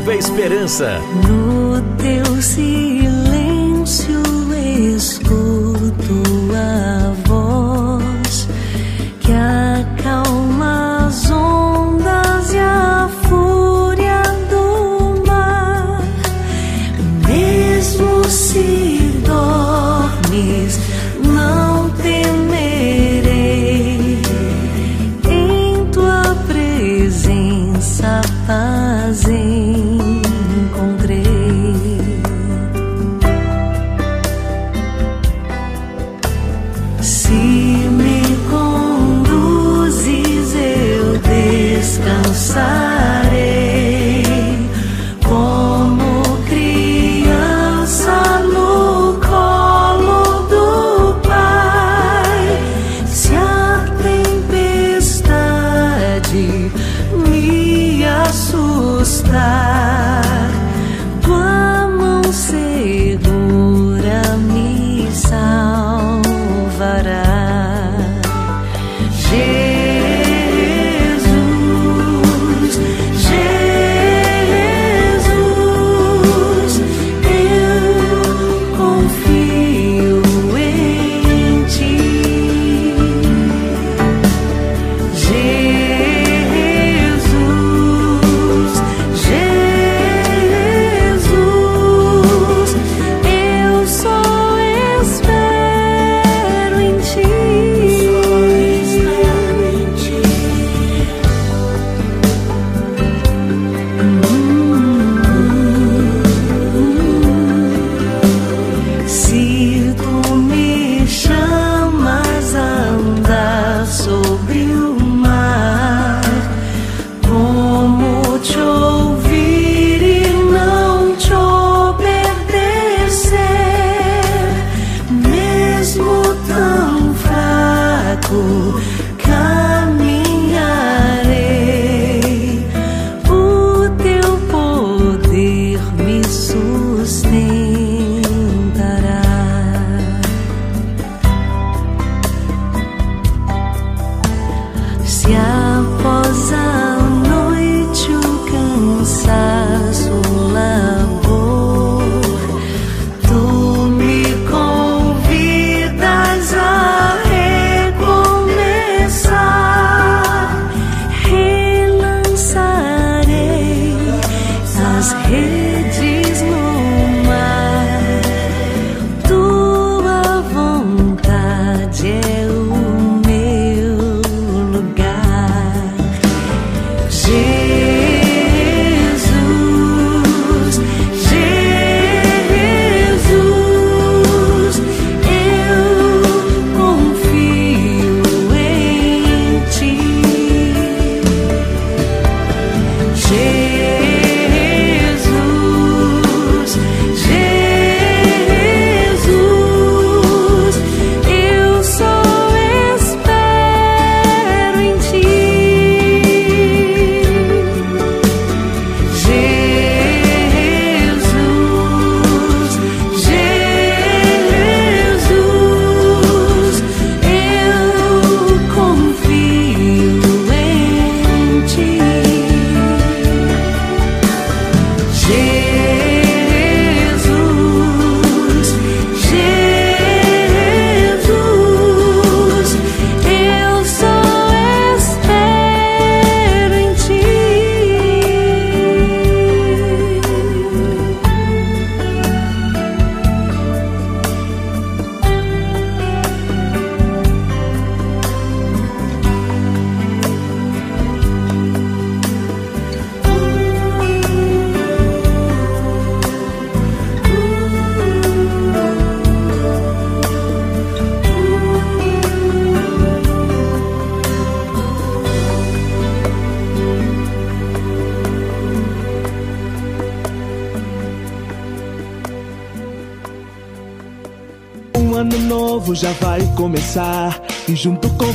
Programa Nova Esperança.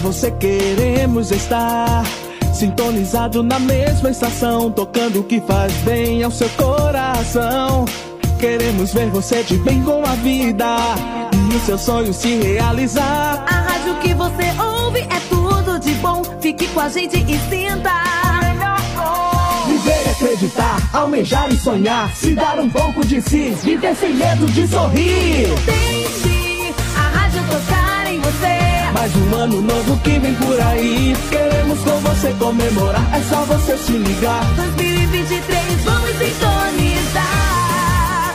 Você queremos estar. Sintonizado na mesma estação, tocando o que faz bem ao seu coração. Queremos ver você de bem com a vida e o seu sonho se realizar. A rádio que você ouve é tudo de bom. Fique com a gente e sinta. Viver e acreditar almejar e sonhar, se dar um pouco de si, viver sem medo de sorrir. Deixe Mais um ano novo que vem por aí, queremos com você comemorar, é só você se ligar. 2023, vamos sintonizar.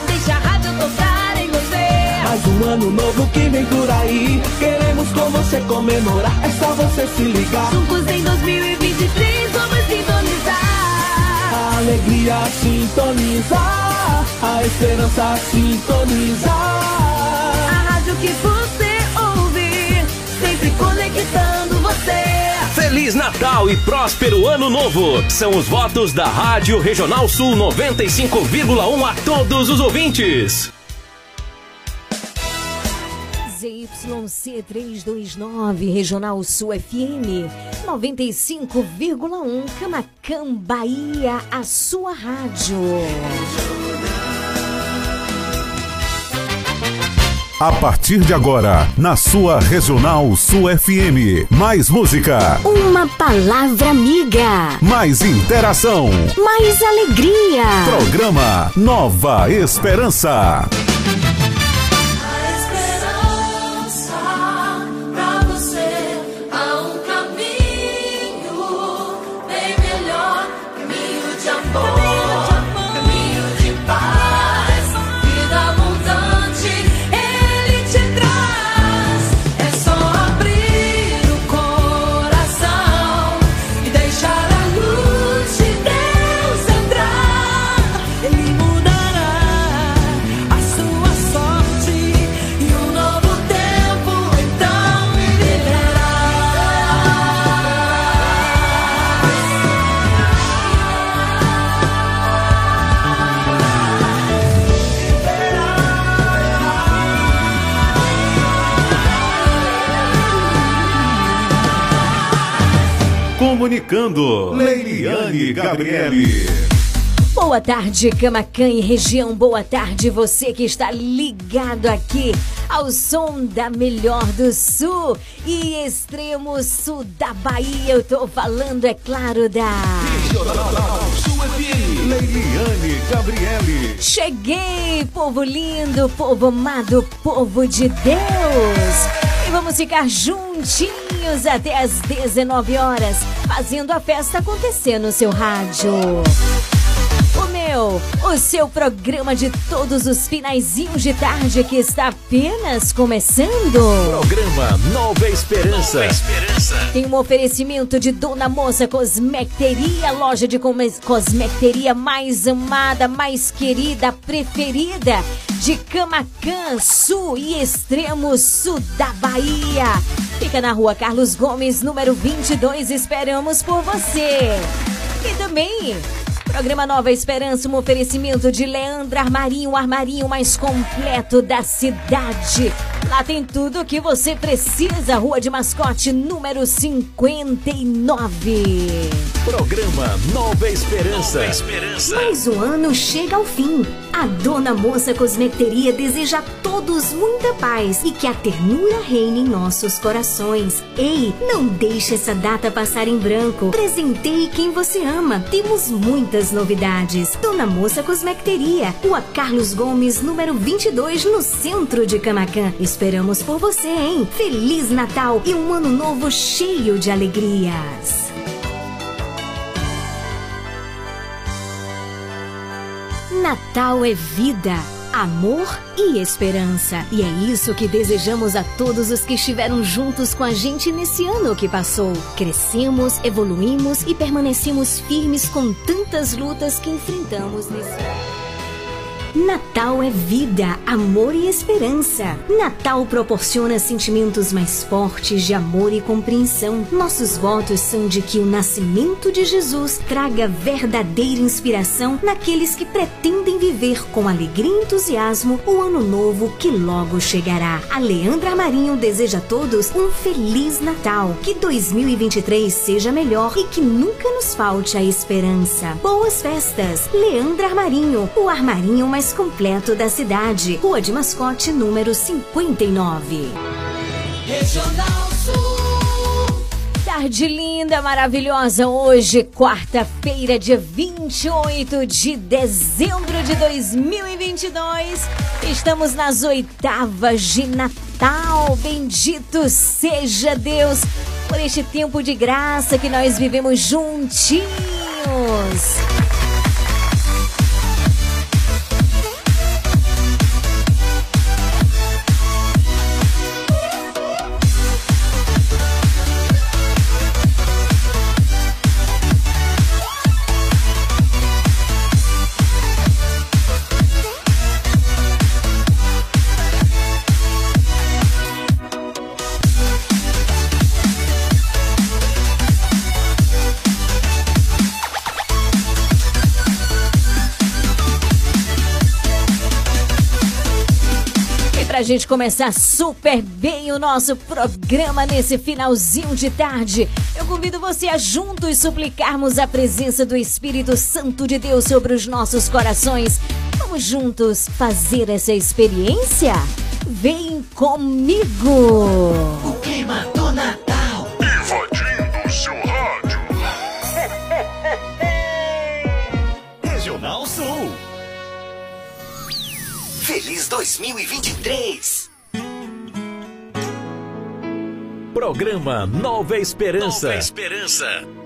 Deixa a rádio tocar em você. Mais um ano novo que vem por aí, queremos com você comemorar, é só você se ligar. Juntos em 2023, vamos sintonizar. A alegria sintonizar, a esperança sintonizar. A rádio que conectando você. Feliz Natal e próspero Ano Novo! São os votos da Rádio Regional Sul 95,1 a todos os ouvintes. ZYC329, Regional Sul FM 95,1, Camacan, Bahia, a sua rádio. A partir de agora, na sua Regional Sul FM. Mais música, Uma palavra amiga, mais interação. mais alegria. Programa Nova Esperança. Comunicando, Leiliane Gabriele. Boa tarde, Camacan e região. Boa tarde, você que está ligado aqui ao som da melhor do sul e extremo sul da Bahia. Eu tô falando, é claro, da. Leiliane Gabriele. Cheguei, povo lindo, povo amado, povo de Deus. E vamos ficar juntinhos até às 19 horas, fazendo a festa acontecer no seu rádio. O meu, o seu programa de todos os finaizinhos de tarde que está apenas começando. Programa Nova Esperança. Nova Esperança. Tem um oferecimento de Dona Moça Cosmecteria, loja de cosmecteria mais amada, mais querida, preferida de Camacan, sul e extremo sul da Bahia. Fica na rua Carlos Gomes, número 22. Esperamos por você. E também Programa Nova Esperança, um oferecimento de Leandro Armarinho, o armarinho mais completo da cidade. Lá tem tudo o que você precisa. Rua de Mascote, número 59. Programa Nova Esperança. Nova Esperança. Mais um ano chega ao fim. A Dona Moça Cosmeteria deseja a todos muita paz e que a ternura reine em nossos corações. Ei, não deixe essa data passar em branco. Presenteie quem você ama. Temos muitas novidades. Dona Moça Cosmeteria, Rua Carlos Gomes, número 22, no centro de Camacan. Esperamos por você, hein? Feliz Natal e um ano novo cheio de alegrias. Natal é vida, amor e esperança. E é isso que desejamos a todos os que estiveram juntos com a gente nesse ano que passou. Crescemos, evoluímos e permanecemos firmes com tantas lutas que enfrentamos nesse ano. Natal é vida, amor e esperança. Natal proporciona sentimentos mais fortes de amor e compreensão. Nossos votos são de que o nascimento de Jesus traga verdadeira inspiração naqueles que pretendem viver com alegria e entusiasmo o ano novo que logo chegará. A Leandra Marinho deseja a todos um feliz Natal. Que 2023 seja melhor e que nunca nos falte a esperança. Boas festas! Leandra Armarinho, o armarinho mais completo da cidade. Rua de Mascote, número 59. Regional Sul. tarde linda, maravilhosa. Hoje, quarta-feira, dia 28 de dezembro de 2022. Estamos nas oitavas de Natal. Bendito seja Deus por este tempo de graça que nós vivemos juntinhos. Pra gente começar super bem o nosso programa nesse finalzinho de tarde, eu convido você a juntos suplicarmos a presença do Espírito Santo de Deus sobre os nossos corações. Vamos juntos fazer essa experiência? Vem comigo! O clima do Natal. 2023. Programa Nova Esperança. Nova Esperança.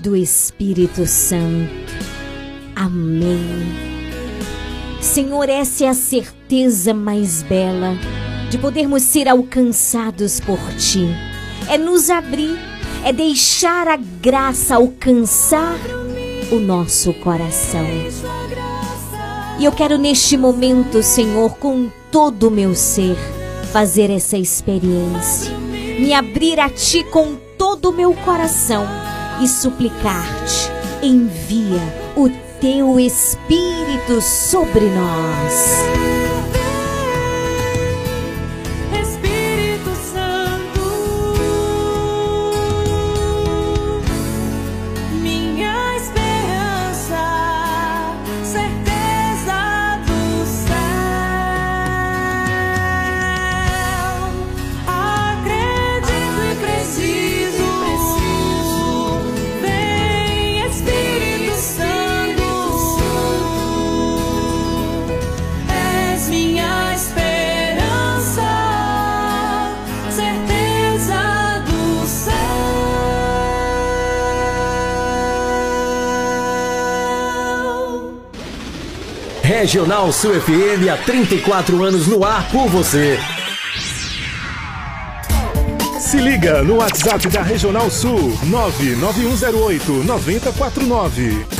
Do Espírito Santo. Amém. Senhor, essa é a certeza mais bela de podermos ser alcançados por Ti. É nos abrir, é deixar a graça alcançar o nosso coração. E eu quero neste momento, Senhor, com todo o meu ser, fazer essa experiência. Me abrir a Ti com todo o meu coração e suplicar-te, envia o Teu Espírito sobre nós. Regional Sul FM há 34 anos no ar por você. Se liga no WhatsApp da Regional Sul 99108 9049.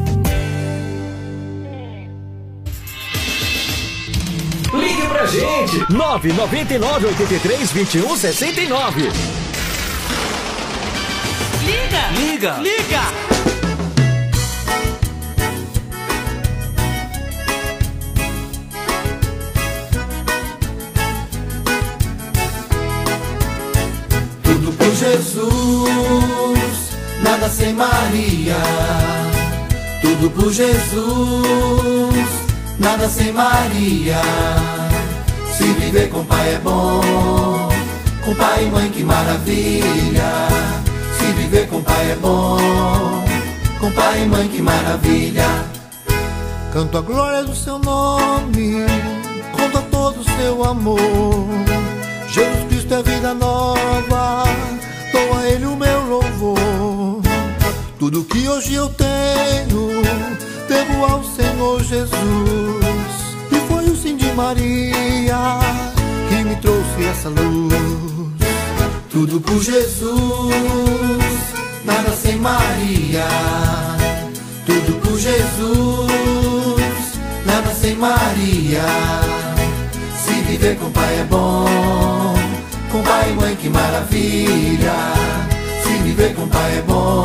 Gente! 999 83 21 69. Liga! Liga! Liga! Tudo por Jesus, nada sem Maria. Tudo por Jesus, nada sem Maria. Se viver com pai é bom, com pai e mãe que maravilha. Se viver com pai é bom, com pai e mãe que maravilha. Canto a glória do seu nome, conto a todo o seu amor. Jesus Cristo é vida nova, dou a Ele o meu louvor. Tudo que hoje eu tenho, devo ao Senhor Jesus. Maria que me trouxe essa luz. Tudo por Jesus, nada sem Maria. Tudo por Jesus, nada sem Maria. Se viver com pai é bom, com pai e mãe que maravilha. Se viver com pai é bom,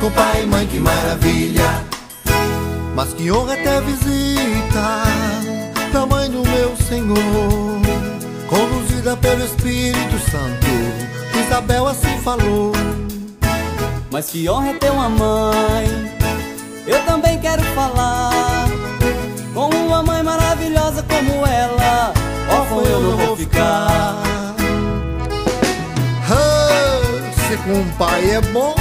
com pai e mãe que maravilha. Mas que honra até visita Senhor, conduzida pelo Espírito Santo. Isabel assim falou. Mas que honra é ter uma mãe. Eu também quero falar. Com uma mãe maravilhosa como ela, órfão eu não vou ficar. Ah, se com pai é bom,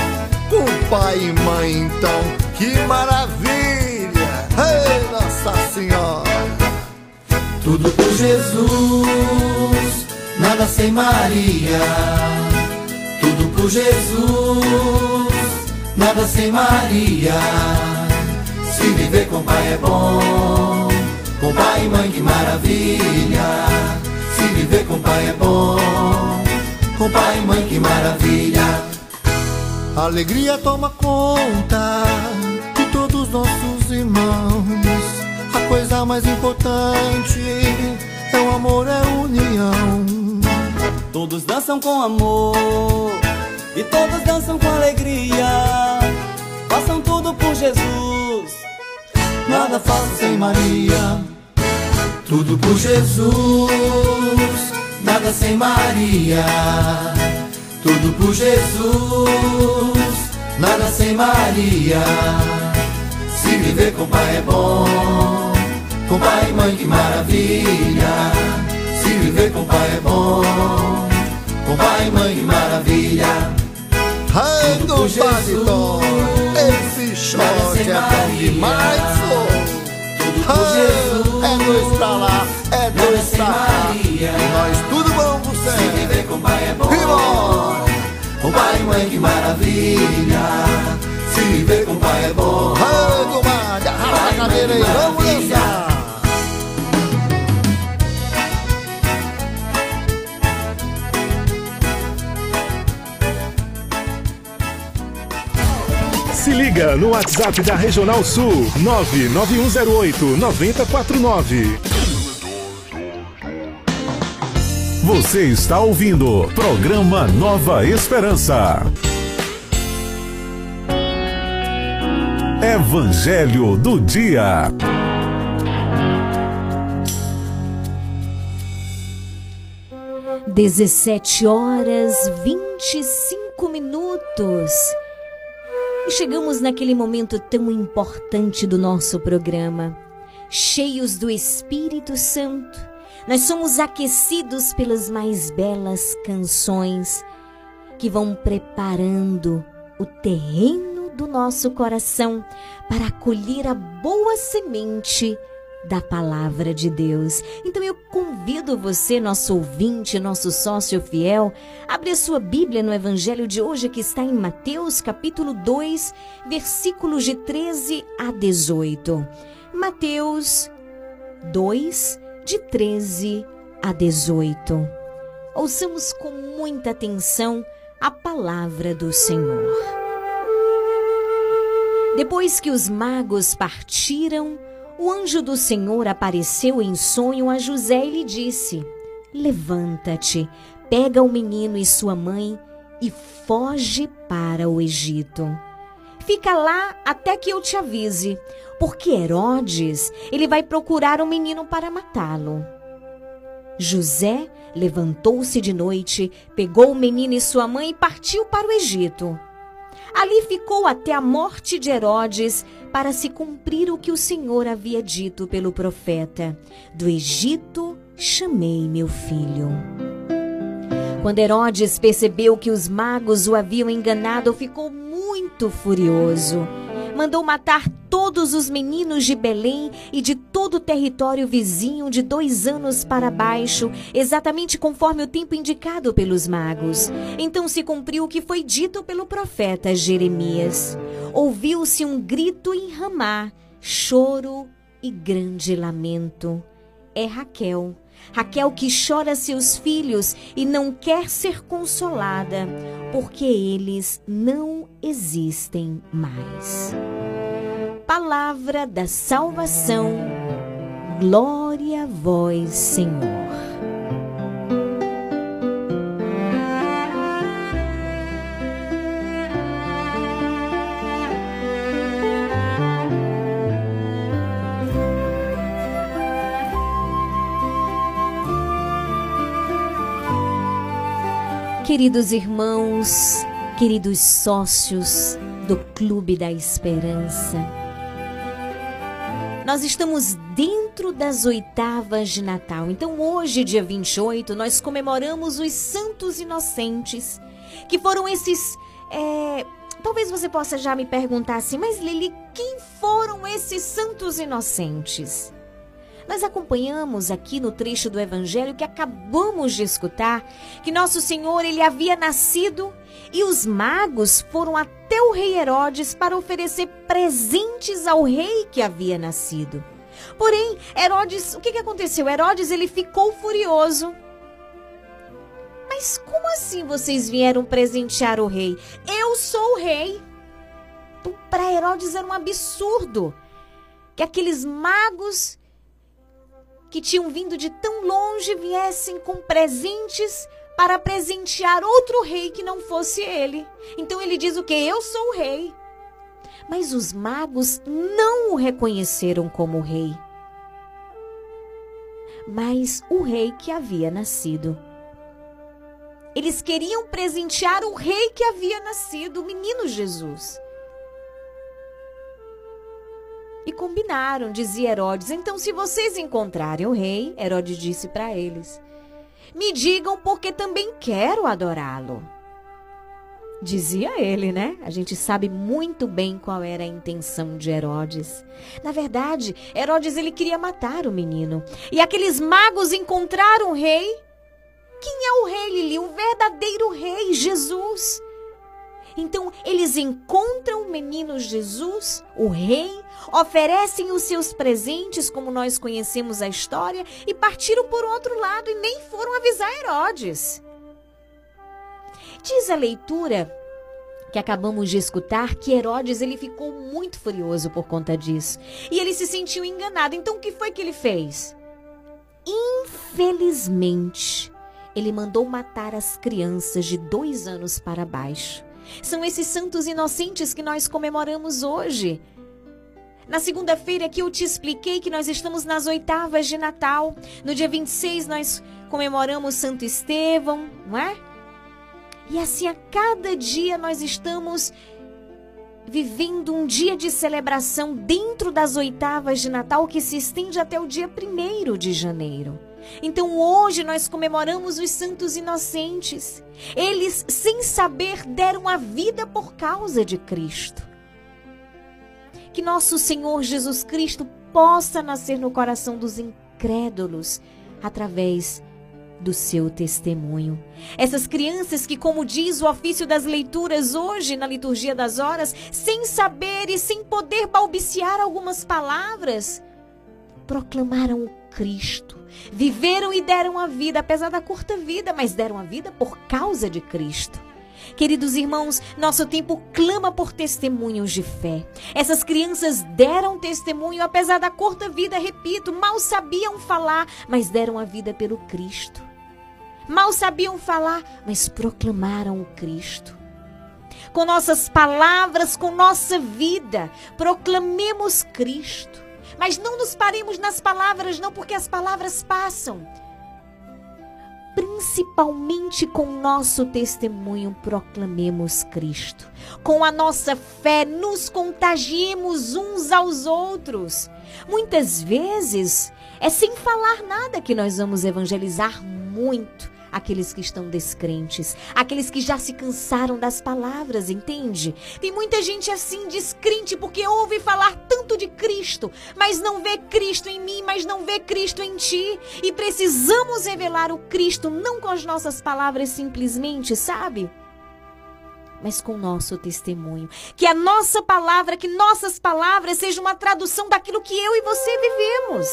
com pai e mãe então, que maravilha! Ei, Nossa Senhora! Tudo por Jesus, nada sem Maria. Tudo por Jesus, nada sem Maria. Se viver com pai é bom, com pai e mãe que maravilha. Se viver com pai é bom, com pai e mãe que maravilha. Alegria toma conta de todos nossos irmãos. Coisa mais importante é o amor, é união. Todos dançam com amor e todos dançam com alegria. Façam tudo por Jesus. Nada faço sem Maria. Tudo por Jesus, nada sem Maria. Tudo por Jesus, nada sem Maria. Se viver com pai é bom, com pai e mãe que maravilha. Se viver com pai é bom, com pai e mãe que maravilha. Compadre Tom, esse shot é bom demais, pô. Ah, é dois pra lá, é dois pra cá. Nós tudo bom com você. Se viver com pai é bom, com pai e mãe que maravilha. Se viver com pai é bom. Ai, comadre, arrasta a cadeira aí, vamos dançar. Se liga no WhatsApp da Regional Sul 99108 9049. Você está ouvindo programa Nova Esperança. Evangelho do Dia. Dezessete horas vinte e cinco minutos. E chegamos naquele momento tão importante do nosso programa, cheios do Espírito Santo. Nós somos aquecidos pelas mais belas canções que vão preparando o terreno do nosso coração para acolher a boa semente da palavra de Deus. Então eu convido você, nosso ouvinte, nosso sócio fiel, a abrir a sua Bíblia no Evangelho de hoje que está em Mateus capítulo 2, versículos de 13 a 18. Mateus 2, de 13 a 18. Ouçamos com muita atenção a palavra do Senhor. Depois que os magos partiram, o anjo do Senhor apareceu em sonho a José e lhe disse: Levanta-te, pega o menino e sua mãe e foge para o Egito. Fica lá até que eu te avise, porque Herodes, ele vai procurar o menino para matá-lo. José levantou-se de noite, pegou o menino e sua mãe e partiu para o Egito. Ali ficou até a morte de Herodes, para se cumprir o que o Senhor havia dito pelo profeta: Do Egito chamei meu filho. Quando Herodes percebeu que os magos o haviam enganado, ficou muito furioso. Mandou matar todos os meninos de Belém e de todo o território vizinho de dois anos para baixo, exatamente conforme o tempo indicado pelos magos. Então se cumpriu o que foi dito pelo profeta Jeremias. Ouviu-se um grito em Ramá, choro e grande lamento. É Raquel. Raquel que chora seus filhos e não quer ser consolada, porque eles não existem mais. Palavra da salvação. Glória a vós, Senhor. Queridos irmãos, queridos sócios do Clube da Esperança, nós estamos dentro das oitavas de Natal. Então, hoje, dia 28, nós comemoramos os Santos Inocentes, que foram esses. é, Talvez você possa já me perguntar assim, mas Lili, quem foram esses Santos Inocentes? Nós acompanhamos aqui no trecho do evangelho que acabamos de escutar que nosso Senhor ele havia nascido e os magos foram até o rei Herodes para oferecer presentes ao rei que havia nascido. Porém, Herodes, o que, que aconteceu? Herodes ele ficou furioso. Mas como assim vocês vieram presentear o rei? Eu sou o rei. Para Herodes era um absurdo que aqueles magos que tinham vindo de tão longe viessem com presentes para presentear outro rei que não fosse ele. Então ele diz o que? Eu sou o rei. Mas os magos não o reconheceram como rei, mas o rei que havia nascido. Eles queriam presentear o rei que havia nascido, o menino Jesus. E combinaram, dizia Herodes. Então, se vocês encontrarem o rei, Herodes disse para eles: Me digam, porque também quero adorá-lo. Dizia ele, né? A gente sabe muito bem qual era a intenção de Herodes. Na verdade, Herodes ele queria matar o menino. E aqueles magos encontraram o rei. Quem é o rei, Lili? O verdadeiro rei, Jesus. Então, eles encontram o menino Jesus, o rei, oferecem os seus presentes, como nós conhecemos a história, e partiram por outro lado e nem foram avisar Herodes. Diz a leitura que acabamos de escutar que Herodes ele ficou muito furioso por conta disso e ele se sentiu enganado. Então o que foi que ele fez? Infelizmente, ele mandou matar as crianças de dois anos para baixo. São esses santos inocentes que nós comemoramos hoje. Na segunda-feira que eu te expliquei que nós estamos nas oitavas de Natal. No dia 26 nós comemoramos Santo Estevão, não é? E assim a cada dia nós estamos vivendo um dia de celebração dentro das oitavas de Natal que se estende até o dia 1 de janeiro. Então hoje nós comemoramos os santos inocentes. Eles, sem saber, deram a vida por causa de Cristo. Que nosso Senhor Jesus Cristo possa nascer no coração dos incrédulos através do seu testemunho. Essas crianças que, como diz o ofício das leituras hoje na liturgia das horas, sem saber e sem poder balbuciar algumas palavras, proclamaram o Cristo. Viveram e deram a vida, apesar da curta vida, mas deram a vida por causa de Cristo. Queridos irmãos, nosso tempo clama por testemunhos de fé. Essas crianças deram testemunho, apesar da curta vida, repito, mal sabiam falar, mas deram a vida pelo Cristo. Mal sabiam falar, mas proclamaram o Cristo. Com nossas palavras, com nossa vida, proclamemos Cristo. Mas não nos paremos nas palavras, não, porque as palavras passam. Principalmente com nosso testemunho, proclamemos Cristo. Com a nossa fé, nos contagiemos uns aos outros. Muitas vezes é sem falar nada que nós vamos evangelizar muito aqueles que estão descrentes, aqueles que já se cansaram das palavras, entende? Tem muita gente assim descrente porque ouve falar tanto de Cristo, mas não vê Cristo em mim, mas não vê Cristo em ti. E precisamos revelar o Cristo não com as nossas palavras simplesmente, sabe? mas com nosso testemunho. Que a nossa palavra, que nossas palavras sejam uma tradução daquilo que eu e você vivemos.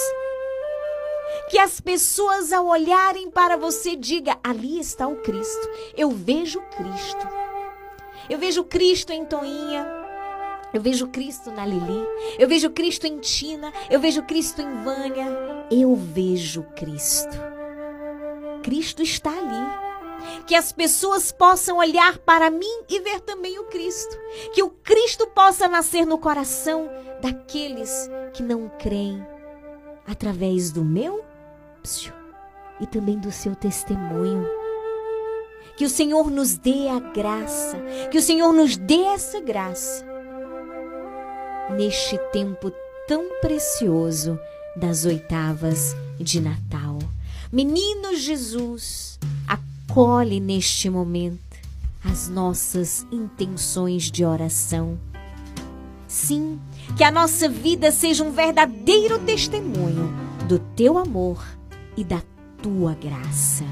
Que as pessoas ao olharem para você diga: ali está o Cristo. Eu vejo Cristo. Eu vejo Cristo em Toinha. Eu vejo Cristo na Lili. Eu vejo Cristo em Tina. Eu vejo Cristo em Vânia. Eu vejo Cristo. Cristo está ali que as pessoas possam olhar para mim e ver também o Cristo. Que o Cristo possa nascer no coração daqueles que não creem através do meu e também do seu testemunho. Que o Senhor nos dê a graça, que o Senhor nos dê essa graça neste tempo tão precioso das oitavas de Natal. Menino Jesus, acolhe neste momento as nossas intenções de oração. Sim, que a nossa vida seja um verdadeiro testemunho do teu amor e da tua graça.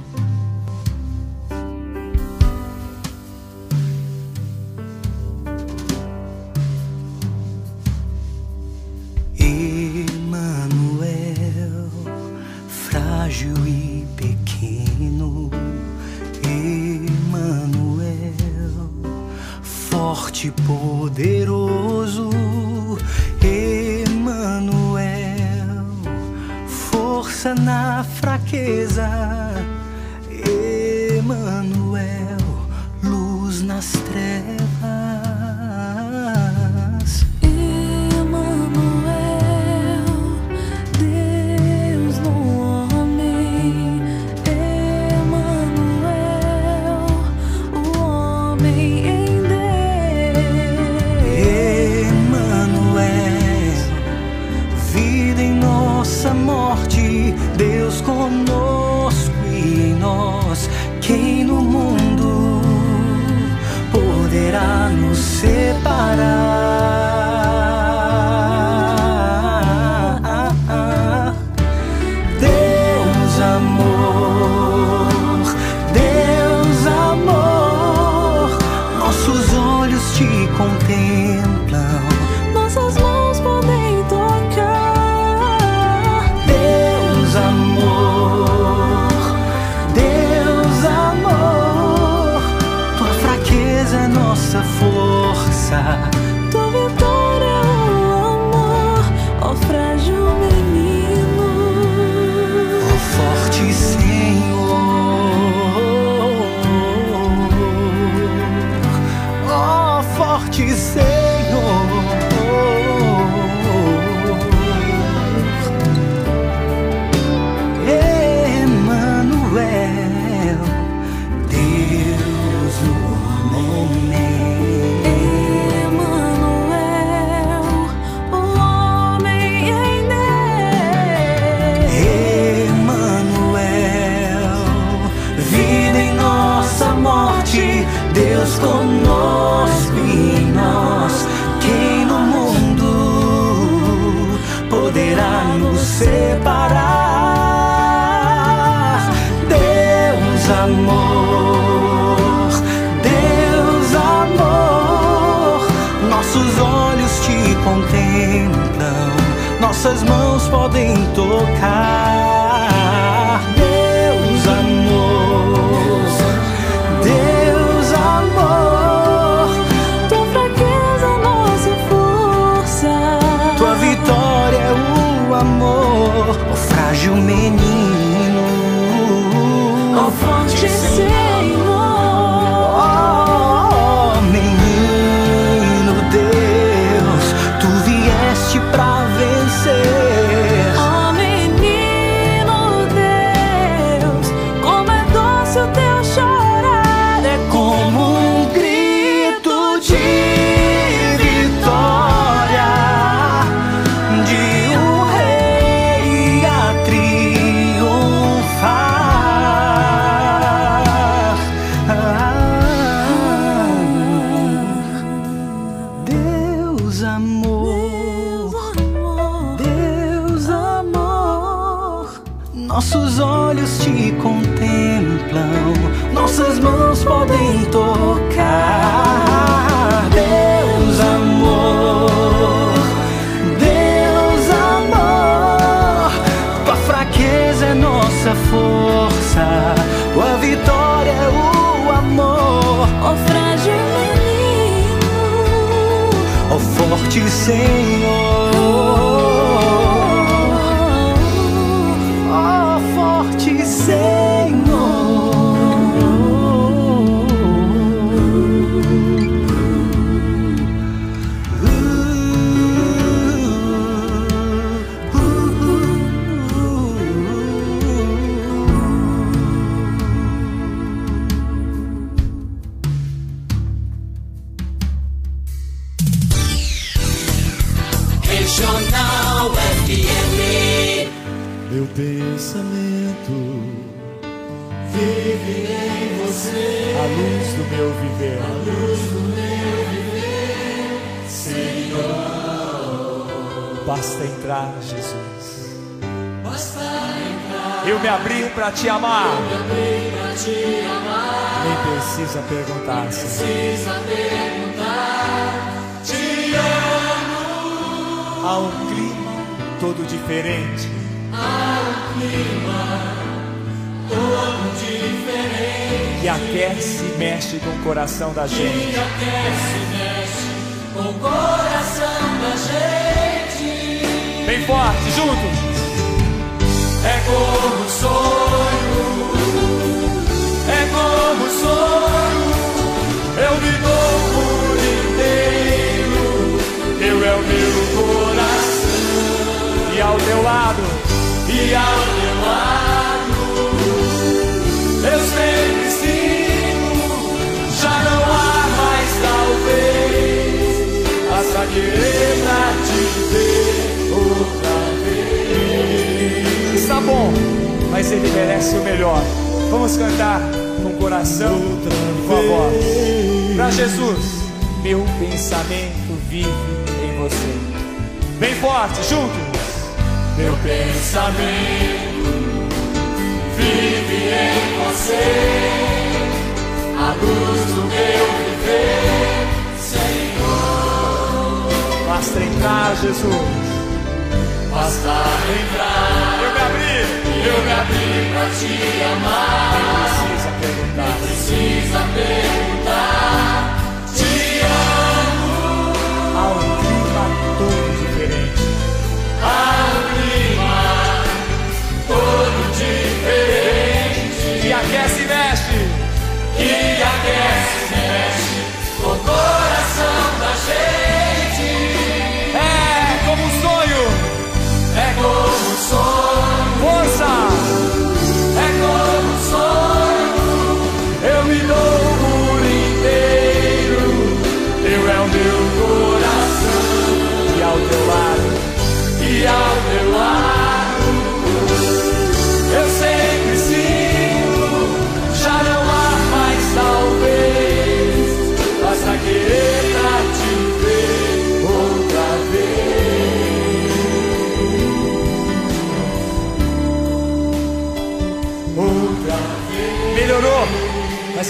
Que aquece e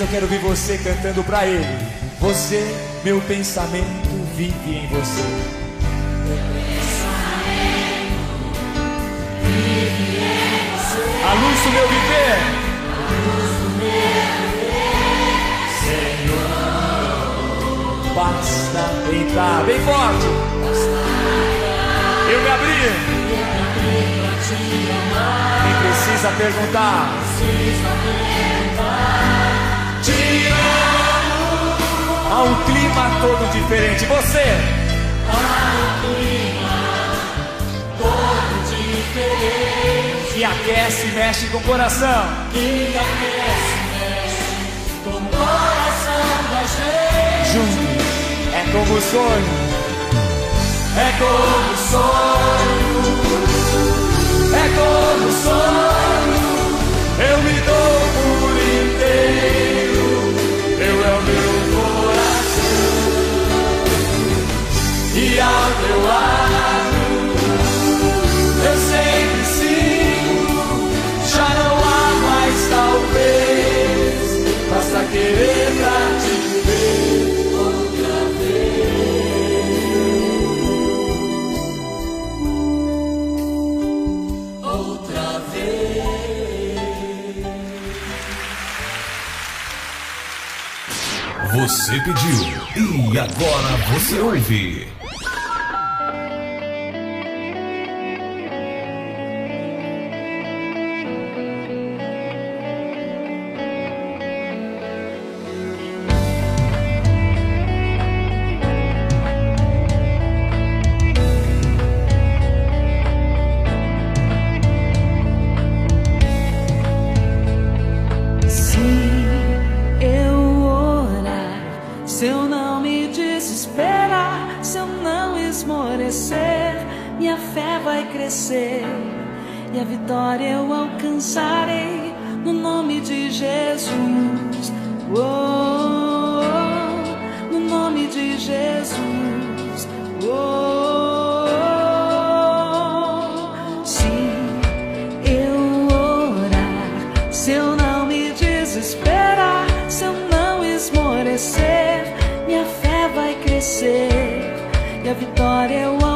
eu quero ver você cantando pra ele. Você, meu pensamento vive em você. A luz do meu viver. Senhor, basta entrar bem forte. Eu me abri. Nem precisa perguntar. Te Há um clima todo diferente. Você. Há um clima todo diferente. Que aquece e mexe com o coração. Que aquece e mexe com o coração da gente. Juntos. É como um sonho. É como um sonho. É como um sonho. Eu me dou por inteiro. Você pediu e agora você ouve. A vitória eu alcançarei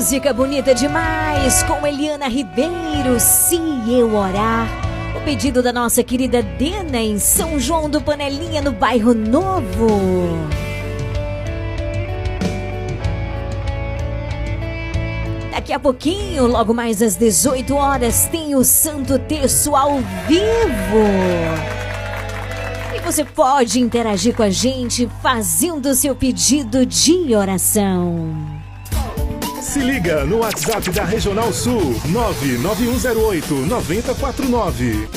música bonita demais com Eliana Ribeiro, Se Eu Orar. O pedido da nossa querida Dena em São João do Panelinha, no bairro Novo. Daqui a pouquinho, logo mais às 18 horas, tem o Santo Terço ao vivo. E você pode interagir com a gente fazendo seu pedido de oração. Se liga no WhatsApp da Regional Sul 99108 9049.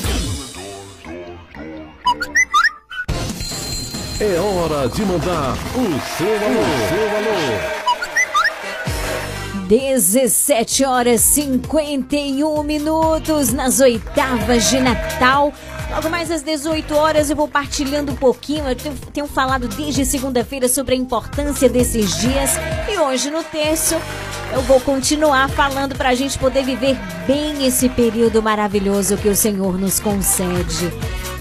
É hora de mandar o seu alô. Seu alô. 17 horas 51 minutos nas oitavas de Natal. Logo mais às 18 horas eu vou partilhando um pouquinho. Eu tenho, tenho falado desde segunda-feira sobre a importância desses dias. E hoje no terço eu vou continuar falando para a gente poder viver bem esse período maravilhoso que o Senhor nos concede.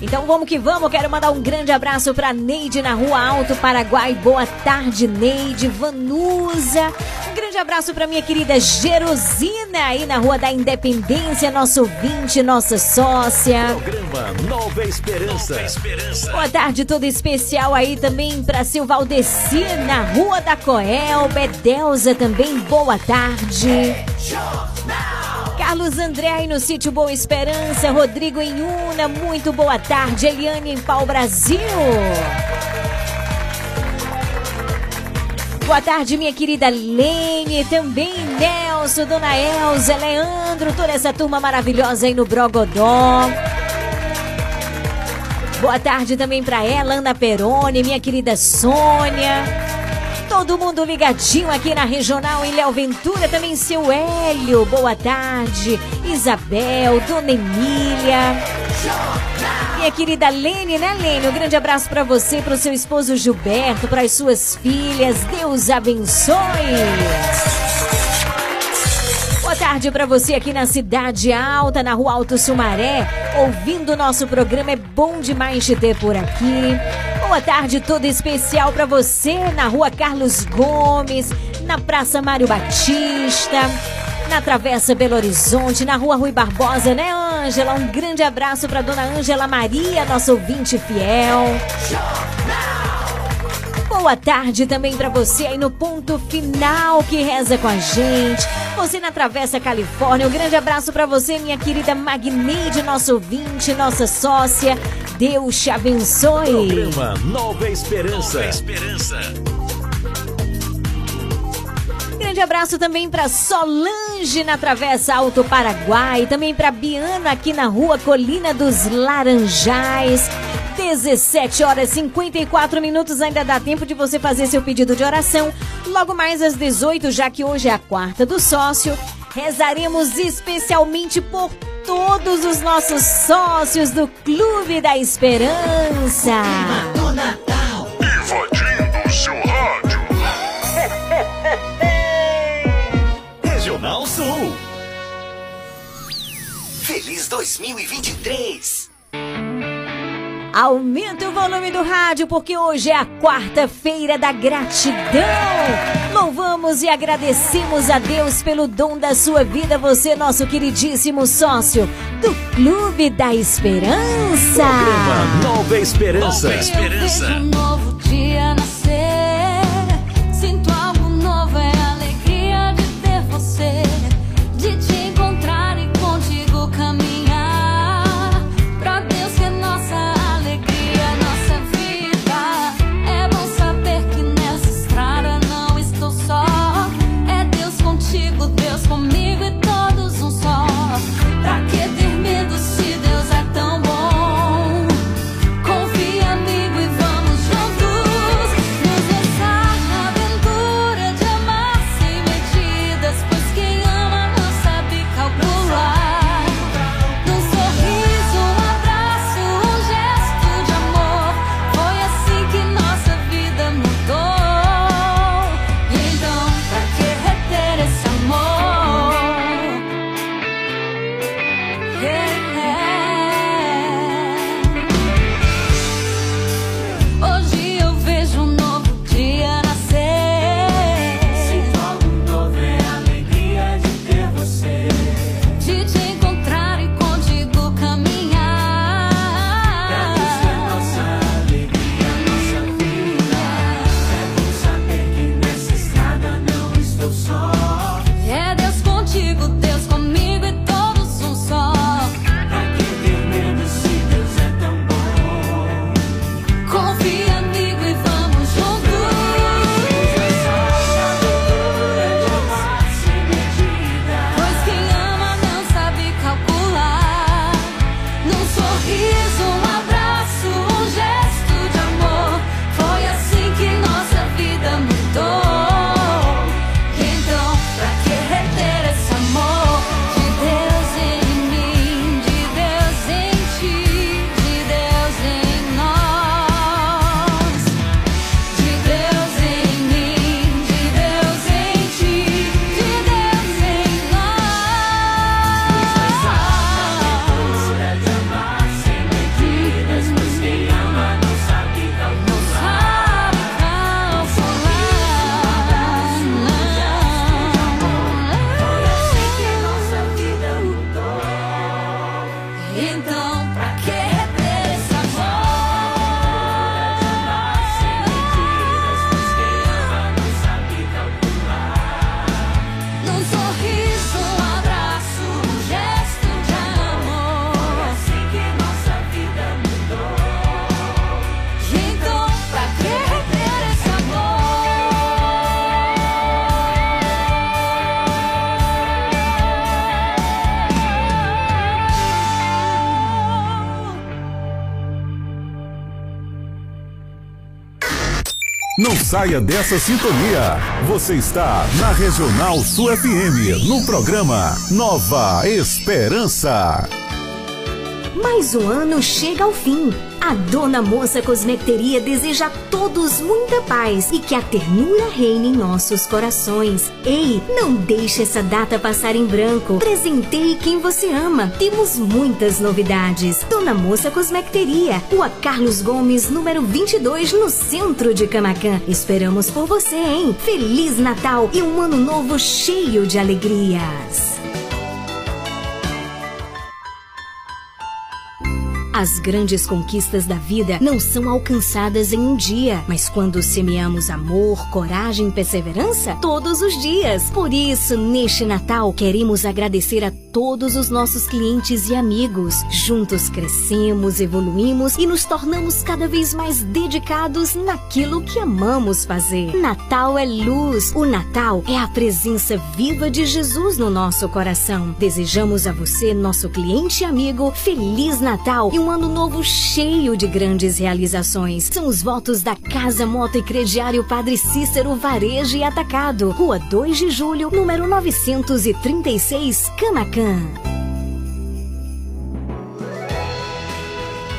Então vamos que vamos, quero mandar um grande abraço para Neide na Rua Alto, Paraguai. Boa tarde, Neide, Vanusa. Um grande abraço para minha querida Jerosina aí na Rua da Independência, nosso ouvinte, nossa sócia. Programa Nova Esperança. Nova Esperança. Boa tarde toda especial aí também para Silvaldeci na Rua da Coelba. Delza também, boa tarde. Carlos André no sítio Boa Esperança, Rodrigo em Una, muito boa tarde, Eliane em Pau Brasil. Boa tarde, minha querida Lene, também Nelson, Dona Elza, Leandro, toda essa turma maravilhosa aí no Brogodó. Boa tarde também para ela, Ana Peroni, minha querida Sônia. Todo mundo ligadinho aqui na Regional Léo Ventura, também seu Hélio, boa tarde. Isabel, Dona Emília. Minha querida Lene, né, Lene? Um grande abraço para você, para o seu esposo Gilberto, para as suas filhas. Deus abençoe. Boa tarde para você aqui na Cidade Alta, na Rua Alto Sumaré, ouvindo o nosso programa. É bom demais te ter por aqui. Boa tarde toda especial para você na Rua Carlos Gomes, na Praça Mário Batista, na Travessa Belo Horizonte, na Rua Rui Barbosa, né, Ângela? Um grande abraço para Dona Ângela Maria, nossa ouvinte fiel. Boa tarde também para você aí no ponto final que reza com a gente. Você na Travessa Califórnia. Um grande abraço para você, minha querida Magneide, nosso ouvinte, nossa sócia. Deus te abençoe. Programa Nova Esperança. Nova Esperança. Grande abraço também para Solange na Travessa Alto Paraguai, também para Biana aqui na Rua Colina dos Laranjais. 17 horas 54 minutos ainda dá tempo de você fazer seu pedido de oração. Logo mais às 18, já que hoje é a quarta do sócio, rezaremos especialmente por todos os nossos sócios do Clube da Esperança. Feliz 2023. Aumenta o volume do rádio, porque hoje é a quarta-feira da gratidão. Louvamos e agradecemos a Deus pelo dom da sua vida, você, nosso queridíssimo sócio do Clube da Esperança. Programa Nova Esperança. Nova Esperança. Eu vejo um novo dia nascer. Saia dessa sintonia. Você está na Regional Sul FM, no programa Nova Esperança. Mais um ano chega ao fim. A Dona Moça Cosmecteria deseja a todos muita paz e que a ternura reine em nossos corações. Ei, não deixe essa data passar em branco. Presenteie quem você ama. Temos muitas novidades. Dona Moça Cosmecteria, Rua Carlos Gomes, número 22, no centro de Camacan. Esperamos por você, hein? Feliz Natal e um ano novo cheio de alegrias. As grandes conquistas da vida não são alcançadas em um dia, mas quando semeamos amor, coragem e perseverança, todos os dias. Por isso, neste Natal, queremos agradecer a todos os nossos clientes e amigos. Juntos crescemos, evoluímos e nos tornamos cada vez mais dedicados naquilo que amamos fazer. Natal é luz. O Natal é a presença viva de Jesus no nosso coração. Desejamos a você, nosso cliente e amigo, Feliz Natal e um ano novo cheio de grandes realizações. São os votos da Casa Moto e Crediário Padre Cícero Varejo e Atacado, Rua 2 de Julho, número 936, Camacan.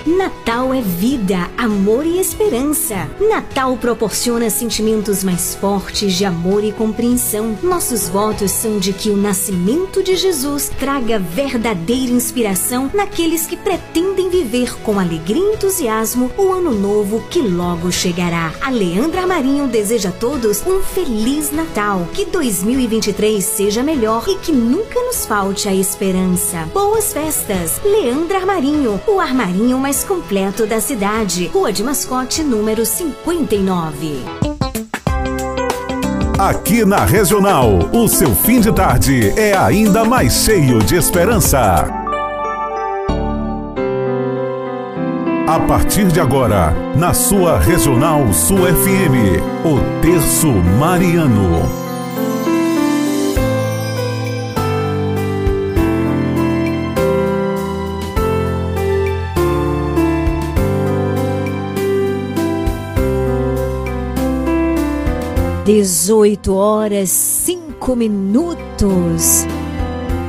Natal é vida, amor e esperança. Natal proporciona sentimentos mais fortes de amor e compreensão. Nossos votos são de que o nascimento de Jesus traga verdadeira inspiração naqueles que pretendem viver com alegria e entusiasmo o ano novo que logo chegará. A Leandra Marinho deseja a todos um feliz Natal. Que 2023 seja melhor e que nunca nos falte a esperança. Boas festas! Leandra Armarinho, o armarinho mais completo da cidade. Rua de Mascote, número 59. Aqui na Regional, o seu fim de tarde é ainda mais cheio de esperança. A partir de agora, na sua Regional Sul FM, o Terço Mariano. Dezoito horas cinco minutos.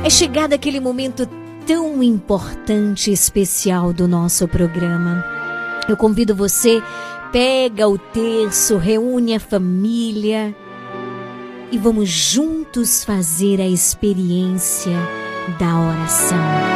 É chegado aquele momento tão importante e especial do nosso programa. Eu convido você, pega o terço, reúne a família e vamos juntos fazer a experiência da oração.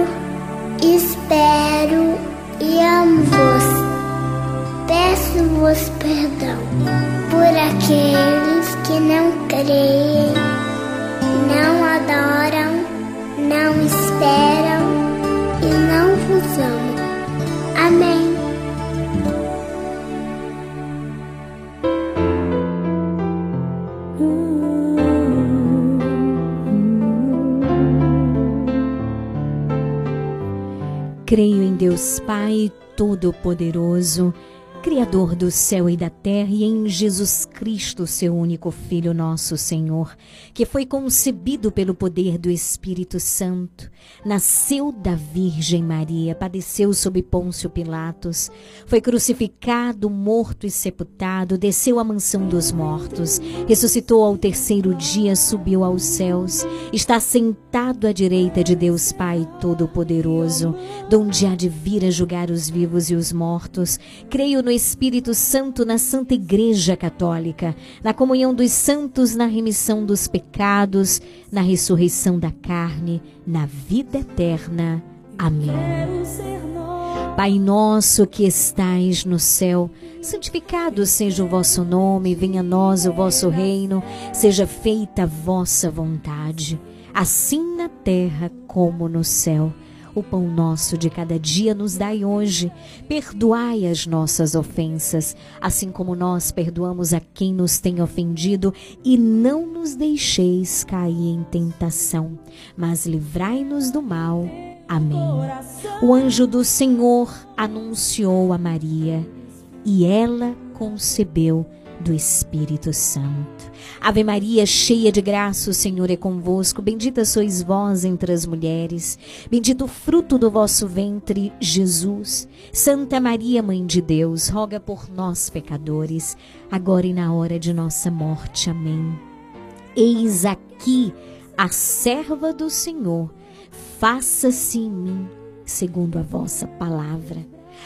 espero e amo-vos. Peço-vos perdão por aqueles que não creem, não adoram, não esperam Creio em Deus Pai Todo-Poderoso, Criador do céu e da terra, e em Jesus Cristo, seu único Filho, nosso Senhor, que foi concebido pelo poder do Espírito Santo, nasceu da Virgem Maria, padeceu sob Pôncio Pilatos, foi crucificado, morto e sepultado, desceu à mansão dos mortos, ressuscitou ao terceiro dia, subiu aos céus, está sentado à direita de Deus Pai Todo-Poderoso, donde há de vir a julgar os vivos e os mortos. Creio no Espírito Santo, na Santa Igreja Católica, na comunhão dos santos, na remissão dos pecados, na ressurreição da carne, na vida eterna. Amém. Pai nosso que estais no céu, santificado seja o vosso nome, venha a nós o vosso reino, seja feita a vossa vontade, assim na terra como no céu. O pão nosso de cada dia nos dai hoje. Perdoai as nossas ofensas, assim como nós perdoamos a quem nos tem ofendido, e não nos deixeis cair em tentação, mas livrai-nos do mal. Amém. O anjo do Senhor anunciou a Maria, e ela concebeu do Espírito Santo. Ave Maria, cheia de graça, o Senhor é convosco. Bendita sois vós entre as mulheres. Bendito o fruto do vosso ventre, Jesus. Santa Maria, Mãe de Deus, roga por nós, pecadores, agora e na hora de nossa morte. Amém. Eis aqui a serva do Senhor. Faça-se em mim, segundo a vossa palavra.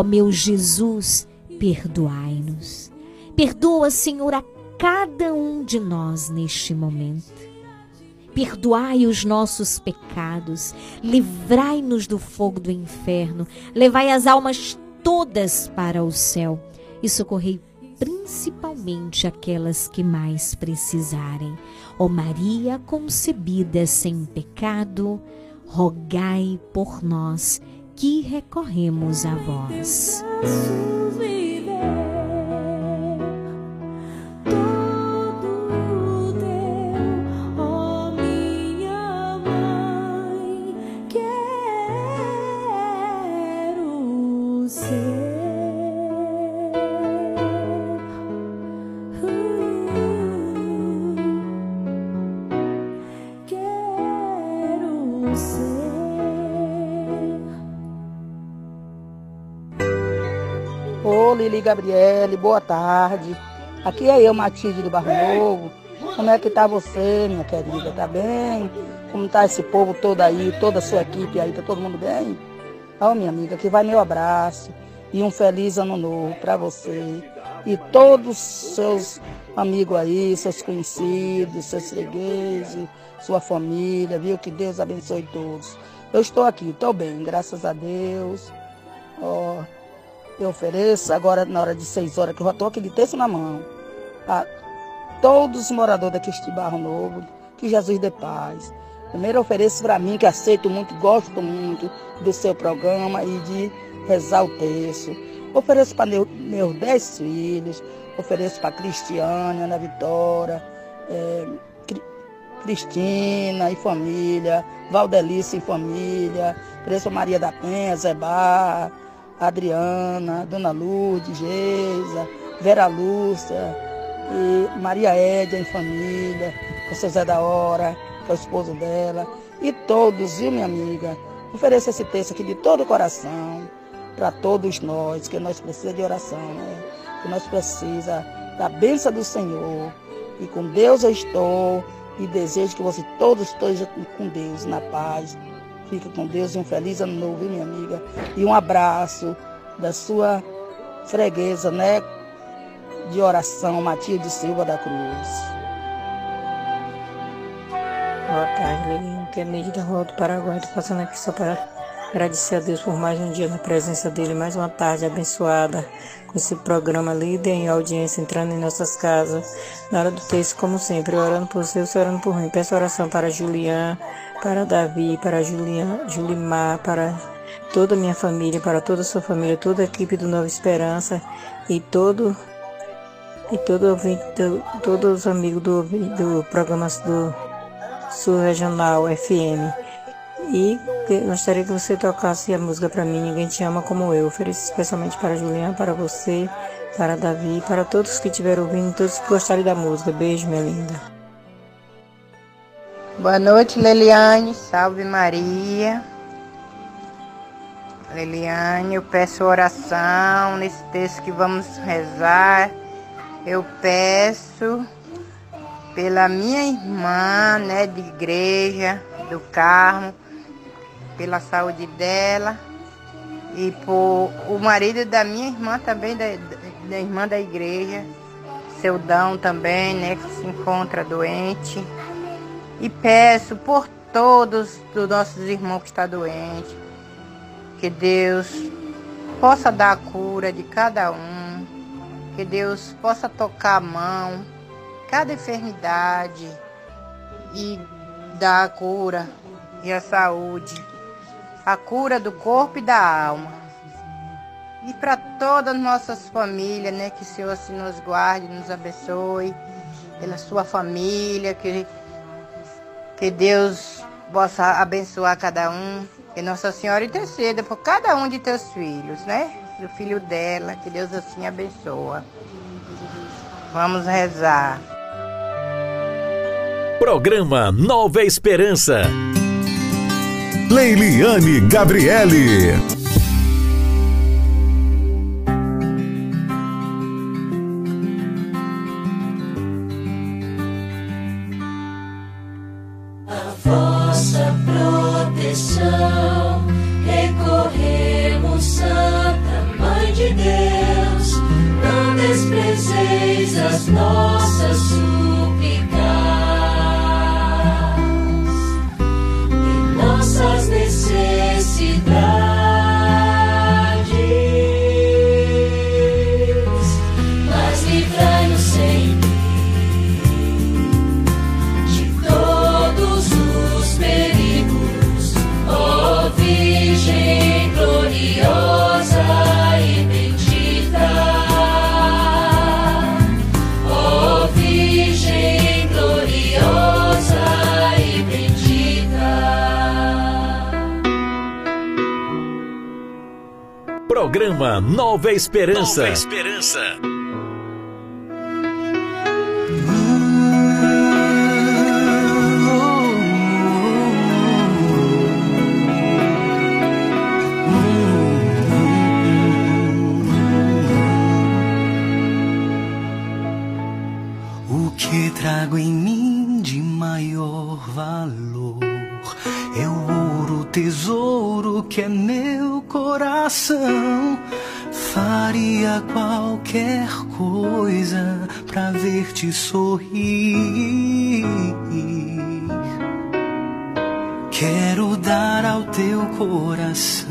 Ó meu Jesus, perdoai-nos. Perdoa, Senhor, a cada um de nós neste momento. Perdoai os nossos pecados, livrai-nos do fogo do inferno, levai as almas todas para o céu e socorrei principalmente aquelas que mais precisarem. Ó Maria concebida sem pecado, rogai por nós que recorremos a vós. Lili Gabriele, boa tarde. Aqui é eu, Matilde do Barro Novo. Como é que tá você, minha querida? Tá bem? Como tá esse povo todo aí, toda a sua equipe aí? Tá todo mundo bem? Ó, minha amiga, aqui vai meu abraço e um feliz ano novo para você e todos os seus amigo aí, seus conhecidos, seus fregueses, sua família, viu? Que Deus abençoe todos. Eu estou aqui, estou bem, graças a Deus. Ó, eu ofereço agora na hora de seis horas, que eu já estou aqui terço na mão, a todos os moradores daqui Barro Novo, que Jesus dê paz. Primeiro ofereço para mim, que aceito muito, gosto muito do seu programa e de rezar o texto. Ofereço para meu, meus dez filhos, ofereço para Cristiane, Ana Vitória, é, Cristina e família, Valdelice e família, ofereço Maria da Penha, Zebá, Adriana, Dona Lourdes, Geisa, Vera Lúcia, e Maria Édia em família, seu Zé da Hora, que é o esposo dela, e todos, viu minha amiga? Ofereço esse texto aqui de todo o coração para todos nós, que nós precisamos de oração, né? Que nós precisamos da bênção do Senhor. E com Deus eu estou e desejo que você todos estejam com Deus, na paz. Fica com Deus e um feliz ano novo, minha amiga? E um abraço da sua freguesa, né? De oração, Matilde Silva da Cruz. Boa tarde, é medida Rua do Paraguai. Estou passando aqui só para agradecer a Deus por mais um dia na presença dele, mais uma tarde abençoada com esse programa líder em audiência entrando em nossas casas. Na hora do texto, como sempre, orando por você, orando por mim. Peço oração para Julian, para Davi, para Julian, Julimar, para toda a minha família, para toda a sua família, toda a equipe do Nova Esperança e todo e todo todos os amigos do, do programa do Sul Regional FM. E gostaria que você tocasse a música para mim, Ninguém Te Ama Como Eu. Ofereço especialmente para Juliana, para você, para Davi, para todos que estiveram ouvindo, todos que gostarem da música. Beijo, minha linda. Boa noite, Leliane. Salve Maria. Leliane, eu peço oração nesse texto que vamos rezar. Eu peço pela minha irmã, né, de igreja, do Carmo, pela saúde dela e por o marido da minha irmã também, da, da irmã da igreja, seu Dão também, né, que se encontra doente. E peço por todos os nossos irmãos que estão doentes, que Deus possa dar a cura de cada um, que Deus possa tocar a mão, cada enfermidade e dar a cura e a saúde a cura do corpo e da alma. E para todas as nossas famílias, né, que o Senhor se nos guarde, nos abençoe, pela sua família, que, que Deus possa abençoar cada um, que Nossa Senhora interceda por cada um de teus filhos, né? Do filho dela, que Deus assim abençoa. Vamos rezar. Programa Nova Esperança. Leiliane Gabriele. Esperança. Nova Esperança. Ver-te sorrir. Quero dar ao teu coração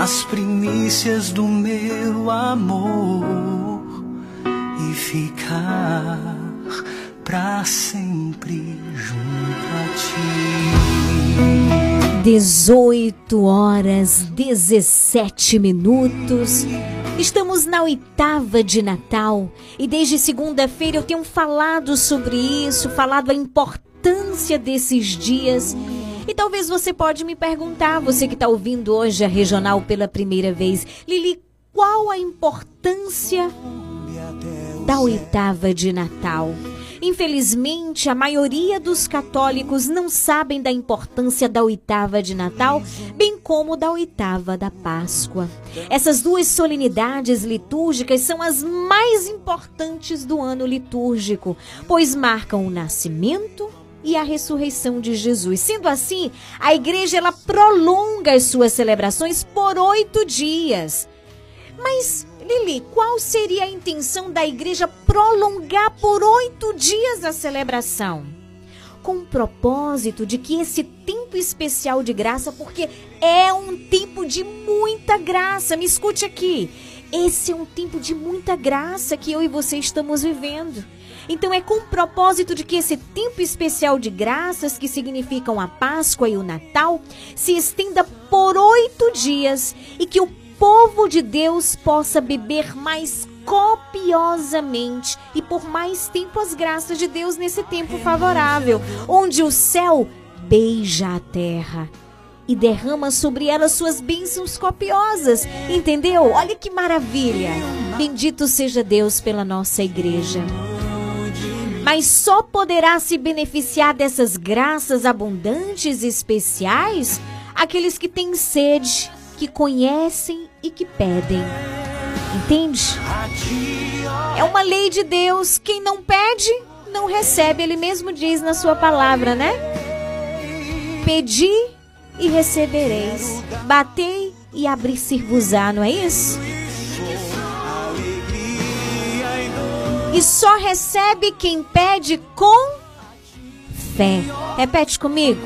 as primícias do meu amor e ficar pra sempre junto a ti. 18 horas 17 minutos. Estamos na oitava de Natal e desde segunda-feira eu tenho falado sobre isso, falado a importância desses dias e talvez você pode me perguntar, você que está ouvindo hoje a regional pela primeira vez, Lili, qual a importância da oitava de Natal? Infelizmente, a maioria dos católicos não sabem da importância da oitava de Natal, bem como da oitava da Páscoa. Essas duas solenidades litúrgicas são as mais importantes do ano litúrgico, pois marcam o nascimento e a ressurreição de Jesus. Sendo assim, a igreja ela prolonga as suas celebrações por oito dias. Mas, Lili, qual seria a intenção da igreja prolongar por oito dias a celebração? Com o propósito de que esse tempo especial de graça, porque é um tempo de muita graça, me escute aqui. Esse é um tempo de muita graça que eu e você estamos vivendo. Então é com o propósito de que esse tempo especial de graças, que significam a Páscoa e o Natal, se estenda por oito dias e que o povo de Deus possa beber mais copiosamente e por mais tempo as graças de Deus nesse tempo favorável, onde o céu beija a terra e derrama sobre ela suas bênçãos copiosas. Entendeu? Olha que maravilha! Bendito seja Deus pela nossa igreja mas só poderá se beneficiar dessas graças abundantes e especiais aqueles que têm sede, que conhecem e que pedem. Entende? É uma lei de Deus. Quem não pede, não recebe. Ele mesmo diz na sua palavra, né? Pedi e recebereis. Batei e abrir-se-vos-á, não é isso? E só recebe quem pede com fé. Repete comigo.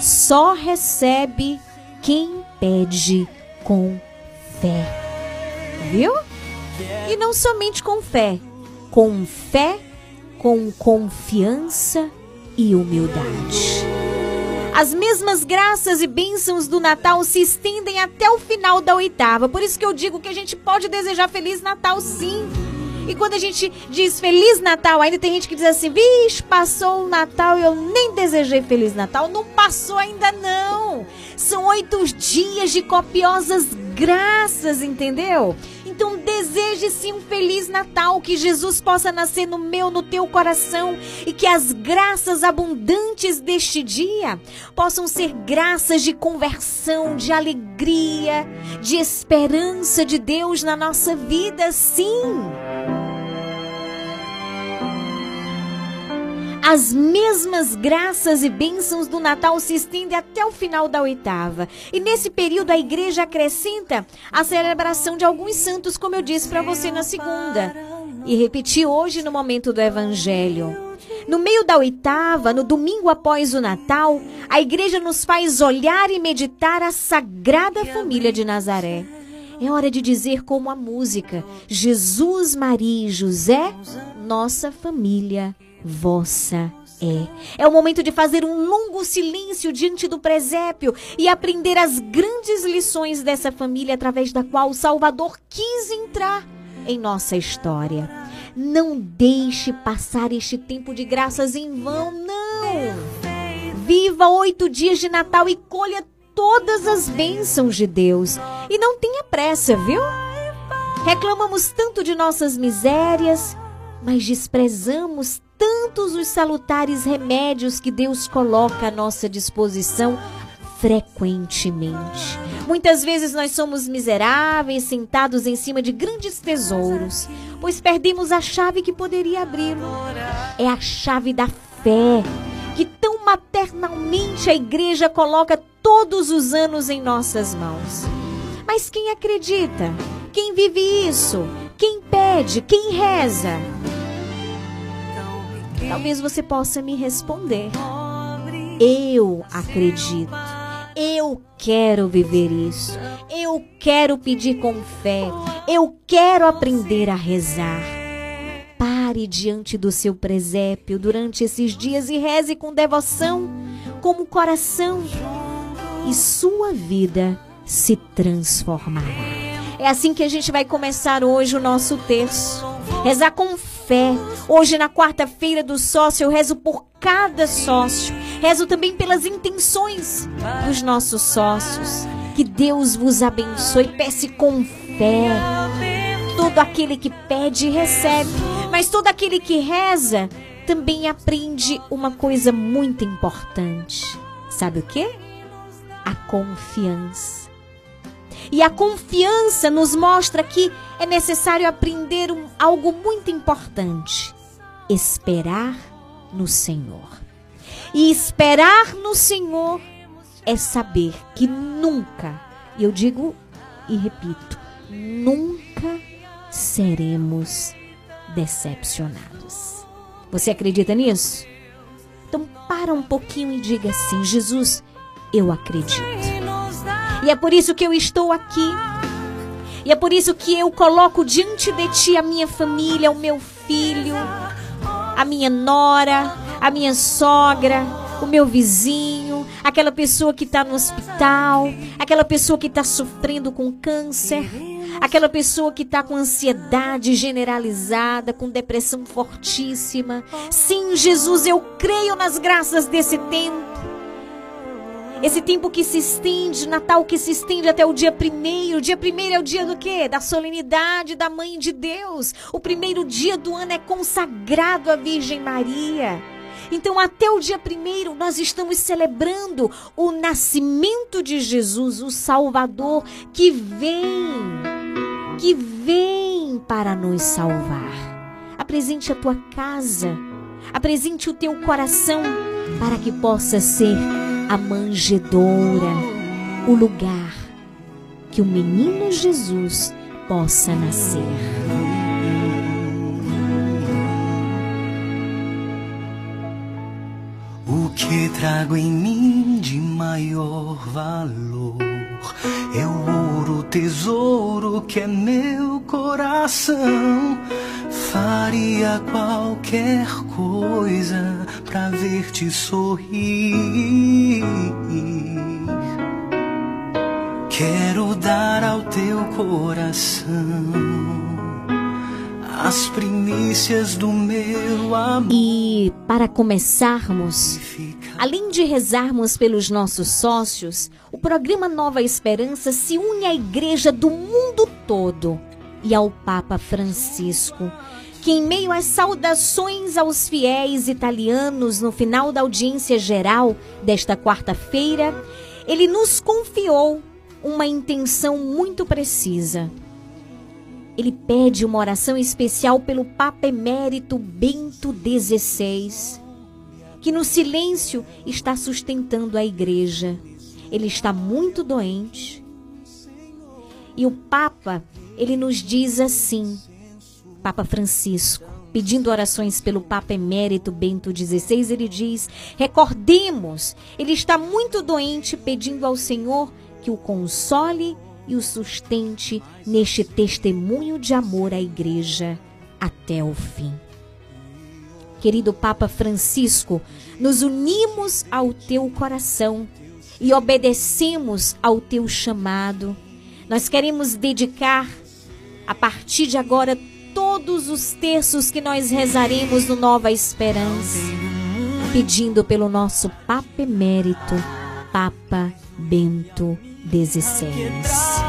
Só recebe quem pede com fé. Viu? E não somente com fé, com fé, com confiança e humildade. As mesmas graças e bênçãos do Natal se estendem até o final da oitava. Por isso que eu digo que a gente pode desejar Feliz Natal sim. E quando a gente diz Feliz Natal, ainda tem gente que diz assim: Vixe, passou o Natal e eu nem desejei Feliz Natal. Não passou ainda não. São oito dias de copiosas graças, entendeu? Então deseje-se um feliz Natal, que Jesus possa nascer no meu, no teu coração e que as graças abundantes deste dia possam ser graças de conversão, de alegria, de esperança de Deus na nossa vida, sim. As mesmas graças e bênçãos do Natal se estendem até o final da oitava. E nesse período a igreja acrescenta a celebração de alguns santos, como eu disse para você na segunda. E repeti hoje no momento do evangelho. No meio da oitava, no domingo após o Natal, a igreja nos faz olhar e meditar a sagrada família de Nazaré. É hora de dizer como a música: Jesus, Maria e José, nossa família vossa é. É o momento de fazer um longo silêncio diante do presépio e aprender as grandes lições dessa família através da qual o Salvador quis entrar em nossa história. Não deixe passar este tempo de graças em vão, não! Viva oito dias de Natal e colha todas as bênçãos de Deus. E não tenha pressa, viu? Reclamamos tanto de nossas misérias, mas desprezamos tantos os salutares remédios que Deus coloca à nossa disposição frequentemente. Muitas vezes nós somos miseráveis, sentados em cima de grandes tesouros, pois perdemos a chave que poderia abri-lo. É a chave da fé que tão maternalmente a igreja coloca todos os anos em nossas mãos. Mas quem acredita? Quem vive isso? Quem pede? Quem reza? Talvez você possa me responder. Eu acredito. Eu quero viver isso. Eu quero pedir com fé. Eu quero aprender a rezar. Pare diante do seu presépio durante esses dias e reze com devoção, como coração, e sua vida se transformará. É assim que a gente vai começar hoje o nosso texto. Rezar com fé. Hoje, na quarta-feira do sócio, eu rezo por cada sócio. Rezo também pelas intenções dos nossos sócios. Que Deus vos abençoe. Peça com fé. Todo aquele que pede, recebe. Mas todo aquele que reza também aprende uma coisa muito importante. Sabe o que? A confiança. E a confiança nos mostra que é necessário aprender um, algo muito importante: esperar no Senhor. E esperar no Senhor é saber que nunca, e eu digo e repito, nunca seremos decepcionados. Você acredita nisso? Então para um pouquinho e diga assim: Jesus, eu acredito. E é por isso que eu estou aqui. E é por isso que eu coloco diante de ti a minha família, o meu filho, a minha nora, a minha sogra, o meu vizinho, aquela pessoa que está no hospital, aquela pessoa que está sofrendo com câncer, aquela pessoa que está com ansiedade generalizada, com depressão fortíssima. Sim, Jesus, eu creio nas graças desse tempo. Esse tempo que se estende, Natal que se estende até o dia primeiro. Dia primeiro é o dia do quê? Da solenidade da Mãe de Deus. O primeiro dia do ano é consagrado à Virgem Maria. Então, até o dia primeiro, nós estamos celebrando o nascimento de Jesus, o Salvador, que vem, que vem para nos salvar. Apresente a tua casa, apresente o teu coração, para que possa ser a manjedoura, o lugar que o menino Jesus possa nascer. O que trago em mim de maior valor é o ouro, tesouro que é meu coração. Faria qualquer coisa pra ver-te sorrir. Quero dar ao teu coração as primícias do meu amor. E para começarmos, além de rezarmos pelos nossos sócios, o programa Nova Esperança se une à igreja do mundo todo e ao Papa Francisco, que em meio às saudações aos fiéis italianos no final da audiência geral desta quarta-feira, ele nos confiou uma intenção muito precisa. Ele pede uma oração especial pelo Papa Emérito Bento XVI, que no silêncio está sustentando a igreja. Ele está muito doente. E o Papa, ele nos diz assim, Papa Francisco, pedindo orações pelo Papa Emérito Bento XVI, ele diz: recordemos, ele está muito doente, pedindo ao Senhor que o console e o sustente neste testemunho de amor à Igreja até o fim. Querido Papa Francisco, nos unimos ao teu coração e obedecemos ao teu chamado. Nós queremos dedicar, a partir de agora, todos os terços que nós rezaremos no Nova Esperança, pedindo pelo nosso Papa Emérito, Papa Bento 16.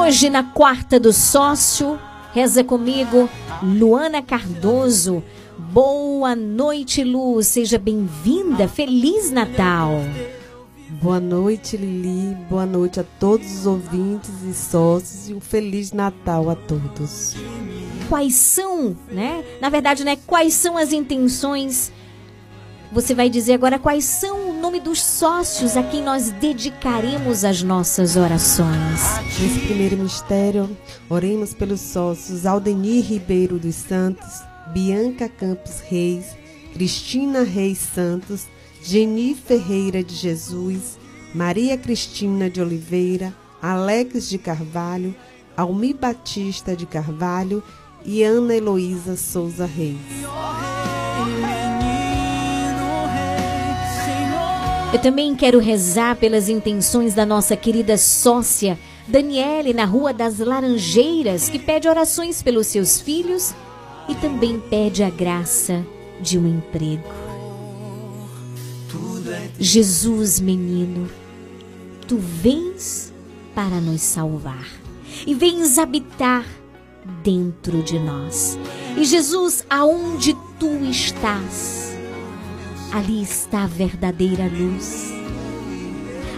Hoje, na quarta do sócio, reza comigo Luana Cardoso. Boa noite, Lu. Seja bem-vinda. Feliz Natal. Boa noite, Lili. Boa noite a todos os ouvintes e sócios e um feliz Natal a todos. Quais são, né? Na verdade, né? Quais são as intenções? Você vai dizer agora quais são o nome dos sócios a quem nós dedicaremos as nossas orações. Nesse primeiro mistério, oremos pelos sócios Aldenir Ribeiro dos Santos, Bianca Campos Reis, Cristina Reis Santos, Geni Ferreira de Jesus, Maria Cristina de Oliveira, Alex de Carvalho, Almi Batista de Carvalho e Ana Heloísa Souza Reis. Eu também quero rezar pelas intenções da nossa querida sócia Daniele na Rua das Laranjeiras, que pede orações pelos seus filhos e também pede a graça de um emprego. Jesus, menino, tu vens para nos salvar e vens habitar dentro de nós. E Jesus, aonde tu estás, ali está a verdadeira luz.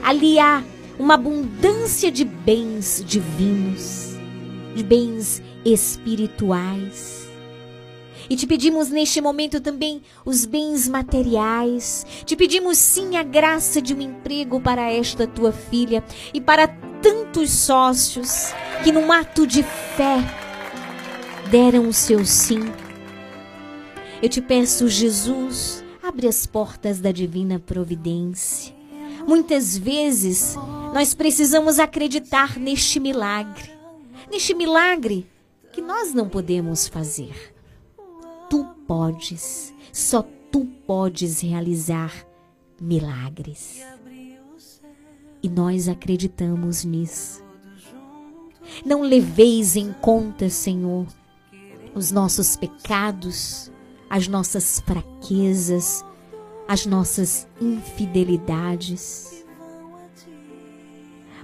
Ali há uma abundância de bens divinos, de bens espirituais e te pedimos neste momento também os bens materiais. Te pedimos sim a graça de um emprego para esta tua filha e para tantos sócios que, num ato de fé, deram o seu sim. Eu te peço, Jesus, abre as portas da divina providência. Muitas vezes nós precisamos acreditar neste milagre, neste milagre que nós não podemos fazer tu podes, só tu podes realizar milagres. E nós acreditamos nisso. Não leveis em conta, Senhor, os nossos pecados, as nossas fraquezas, as nossas infidelidades.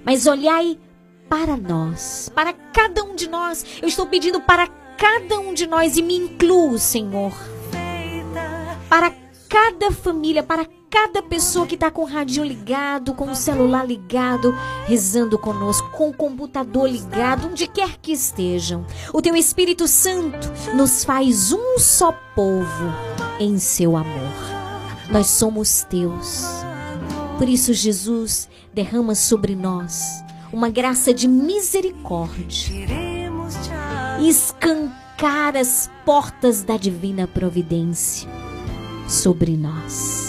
Mas olhai para nós, para cada um de nós. Eu estou pedindo para cada um de nós e me incluo, Senhor. Para cada família, para cada pessoa que está com o radinho ligado, com o celular ligado, rezando conosco, com o computador ligado, onde quer que estejam. O teu Espírito Santo nos faz um só povo em seu amor. Nós somos teus. Por isso, Jesus derrama sobre nós uma graça de misericórdia escancar as portas da divina providência sobre nós.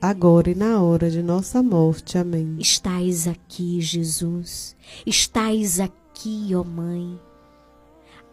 agora e na hora de nossa morte. Amém. Estais aqui, Jesus. Estais aqui, ó Mãe.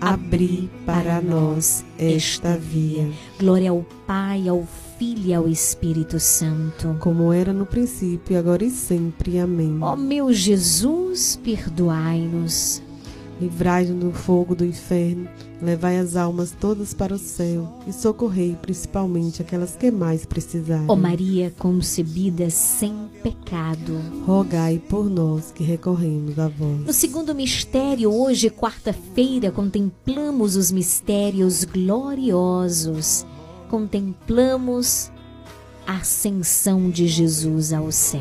abri para nós esta via. Glória ao Pai, ao Filho e ao Espírito Santo. Como era no princípio, agora e sempre. Amém. Ó meu Jesus, perdoai-nos. Livrai-nos do fogo do inferno, levai as almas todas para o céu e socorrei principalmente aquelas que mais precisarem. Ó Maria concebida sem pecado, rogai por nós que recorremos a vós. No segundo mistério, hoje, quarta-feira, contemplamos os mistérios gloriosos. Contemplamos ascensão de Jesus ao céu.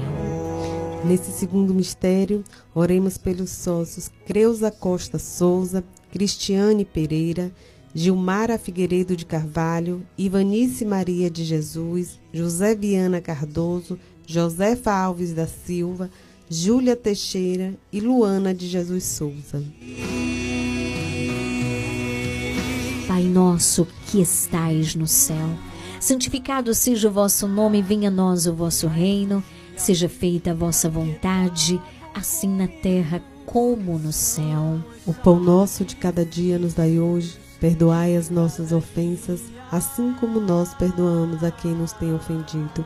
Nesse segundo mistério, oremos pelos sócios Creuza Costa Souza, Cristiane Pereira, Gilmara Figueiredo de Carvalho, Ivanice Maria de Jesus, José Viana Cardoso, Josefa Alves da Silva, Júlia Teixeira e Luana de Jesus Souza. Pai nosso que estais no céu, santificado seja o vosso nome, venha a nós o vosso reino. Seja feita a vossa vontade, assim na terra como no céu. O pão nosso de cada dia nos dai hoje. Perdoai as nossas ofensas, assim como nós perdoamos a quem nos tem ofendido.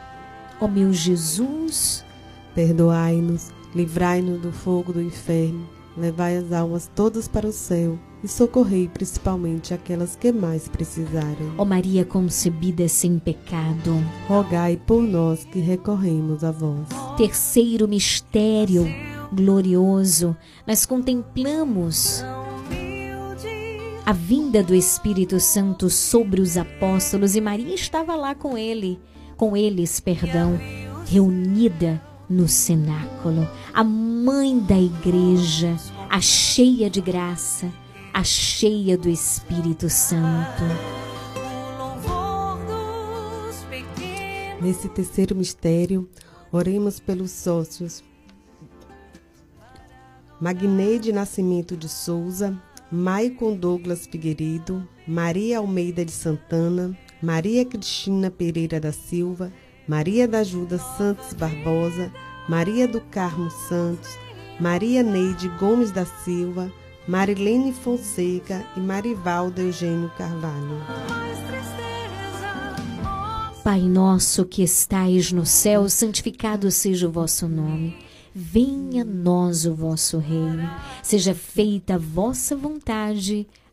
Ó meu Jesus, perdoai-nos, livrai-nos do fogo do inferno, levai as almas todas para o céu e socorrei principalmente aquelas que mais precisarem. Ó Maria concebida sem pecado, rogai por nós que recorremos a vós. Terceiro mistério glorioso, nós contemplamos a vinda do Espírito Santo sobre os apóstolos e Maria estava lá com ele, com eles, perdão, reunida no cenáculo, a mãe da igreja, a cheia de graça, a cheia do Espírito Santo. Nesse terceiro mistério, oremos pelos sócios Magneide Nascimento de Souza, Maicon Douglas Figueiredo, Maria Almeida de Santana, Maria Cristina Pereira da Silva, Maria da Ajuda Santos Barbosa, Maria do Carmo Santos, Maria Neide Gomes da Silva, Marilene Fonseca e Marivaldo Eugênio Carvalho. Pai nosso que estais no céu, santificado seja o vosso nome. Venha a nós o vosso reino. Seja feita a vossa vontade,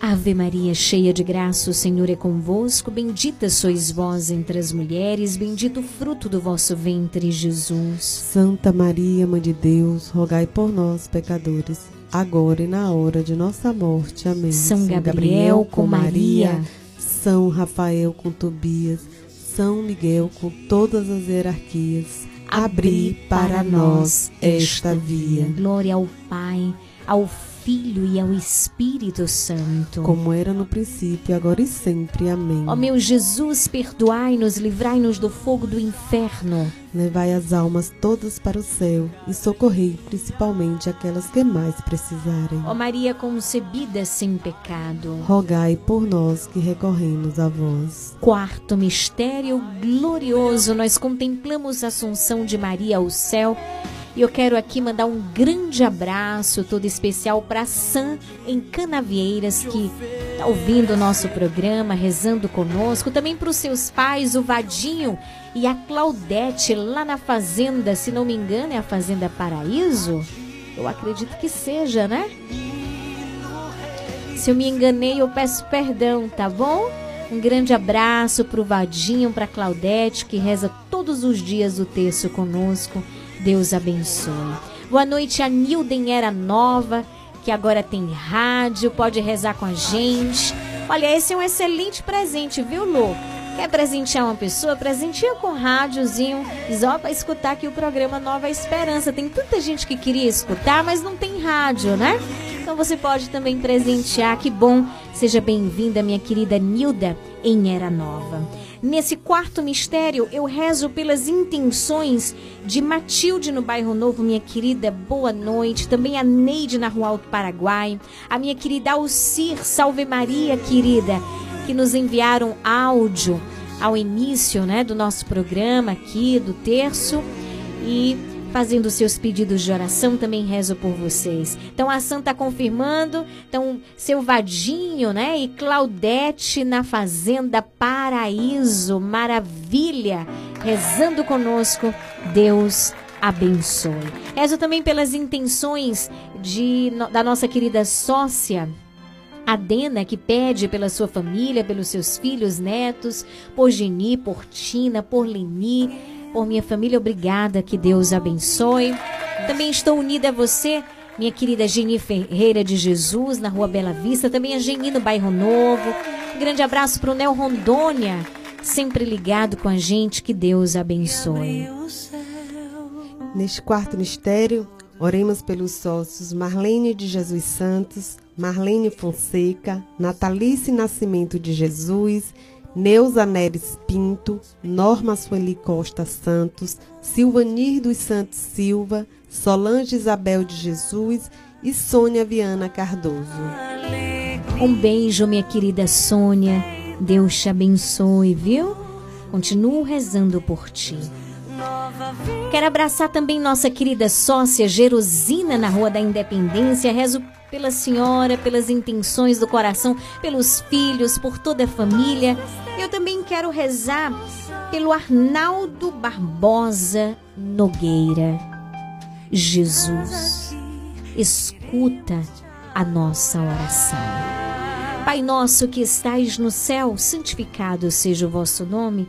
Ave Maria, cheia de graça, o Senhor é convosco. Bendita sois vós entre as mulheres, bendito o fruto do vosso ventre, Jesus. Santa Maria, Mãe de Deus, rogai por nós, pecadores, agora e na hora de nossa morte. Amém. São, São Gabriel, Gabriel com Maria, São Rafael com Tobias, São Miguel com todas as hierarquias, abri para nós esta via. Glória ao Pai, ao Filho e ao Espírito Santo. Como era no princípio, agora e sempre. Amém. Ó meu Jesus, perdoai-nos, livrai-nos do fogo do inferno. Levai as almas todas para o céu e socorrei principalmente aquelas que mais precisarem. Ó Maria concebida sem pecado. Rogai por nós que recorremos a vós. Quarto mistério glorioso, nós contemplamos a assunção de Maria ao céu. E eu quero aqui mandar um grande abraço todo especial para Sam em Canavieiras que está ouvindo o nosso programa, rezando conosco, também para os seus pais, o Vadinho e a Claudete lá na fazenda, se não me engano, é a Fazenda Paraíso? Eu acredito que seja, né? Se eu me enganei, eu peço perdão, tá bom? Um grande abraço para o Vadinho, para Claudete, que reza todos os dias o texto conosco. Deus abençoe. Boa noite, a Nilden Era Nova, que agora tem rádio, pode rezar com a gente. Olha, esse é um excelente presente, viu, Lu? Quer presentear uma pessoa? Presenteia com rádiozinho, só para escutar aqui o programa Nova Esperança. Tem tanta gente que queria escutar, mas não tem rádio, né? Então você pode também presentear. Que bom! Seja bem-vinda, minha querida Nilda, em Era Nova. Nesse quarto mistério, eu rezo pelas intenções de Matilde no Bairro Novo, minha querida, boa noite. Também a Neide na Rua Alto Paraguai. A minha querida Alcir, salve Maria, querida, que nos enviaram áudio ao início né, do nosso programa aqui, do terço. E fazendo seus pedidos de oração, também rezo por vocês. Então a Santa confirmando, então seu Vadinho, né? E Claudete na Fazenda Paraíso, maravilha, rezando conosco. Deus abençoe. Rezo também pelas intenções de, da nossa querida sócia Adena, que pede pela sua família, pelos seus filhos, netos, por Geni, por Tina, por Leni, por minha família. Obrigada, que Deus abençoe. Também estou unida a você, minha querida Geni Ferreira de Jesus, na Rua Bela Vista. Também a Geni no Bairro Novo. Um grande abraço para o Nel Rondônia, sempre ligado com a gente. Que Deus abençoe. Neste quarto mistério, oremos pelos sócios Marlene de Jesus Santos, Marlene Fonseca, Natalice Nascimento de Jesus, Neuza Neres Pinto, Norma Sueli Costa Santos, Silvanir dos Santos Silva, Solange Isabel de Jesus e Sônia Viana Cardoso. Um beijo, minha querida Sônia. Deus te abençoe, viu? Continuo rezando por ti. Quero abraçar também nossa querida sócia Jerusina na Rua da Independência. Rezo pela senhora, pelas intenções do coração, pelos filhos, por toda a família. Eu também quero rezar pelo Arnaldo Barbosa Nogueira. Jesus, escuta a nossa oração. Pai nosso que estais no céu, santificado seja o vosso nome.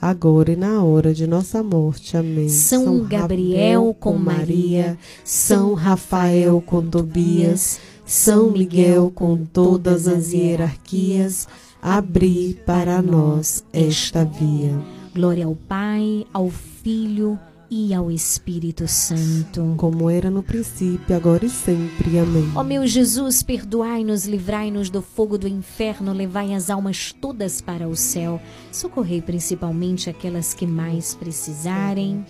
agora e na hora de nossa morte. Amém. São, São Gabriel com Maria, São Rafael com Tobias, São Miguel com todas as hierarquias, abri para nós esta via. Glória ao Pai, ao Filho e ao Espírito Santo. Como era no princípio, agora e sempre. Amém. Ó meu Jesus, perdoai-nos, livrai-nos do fogo do inferno, levai as almas todas para o céu. Socorrei principalmente aquelas que mais precisarem.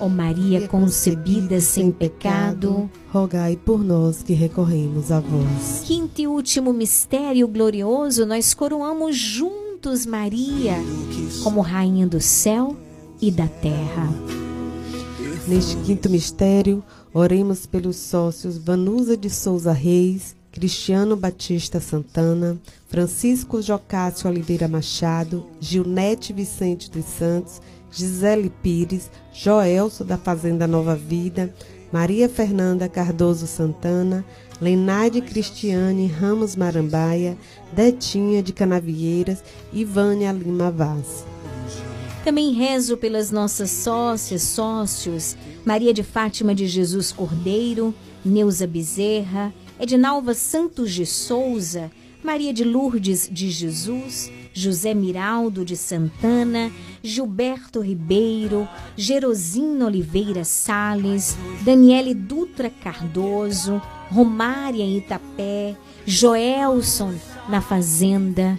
Ó Maria concebida sem pecado, rogai por nós que recorremos a vós. Quinto e último mistério glorioso, nós coroamos juntos Maria como rainha do céu e da terra. Neste quinto mistério, oremos pelos sócios Vanusa de Souza Reis, Cristiano Batista Santana, Francisco Jocássio Oliveira Machado, Gilnete Vicente dos Santos, Gisele Pires, Joelso da Fazenda Nova Vida, Maria Fernanda Cardoso Santana, Lenade Cristiane Ramos Marambaia, Detinha de Canavieiras e Vânia Lima Vaz. Também rezo pelas nossas sócias, sócios, Maria de Fátima de Jesus Cordeiro, Neuza Bezerra, Edinalva Santos de Souza, Maria de Lourdes de Jesus, José Miraldo de Santana, Gilberto Ribeiro, Gerosina Oliveira Sales, Daniele Dutra Cardoso, Romária Itapé, Joelson na Fazenda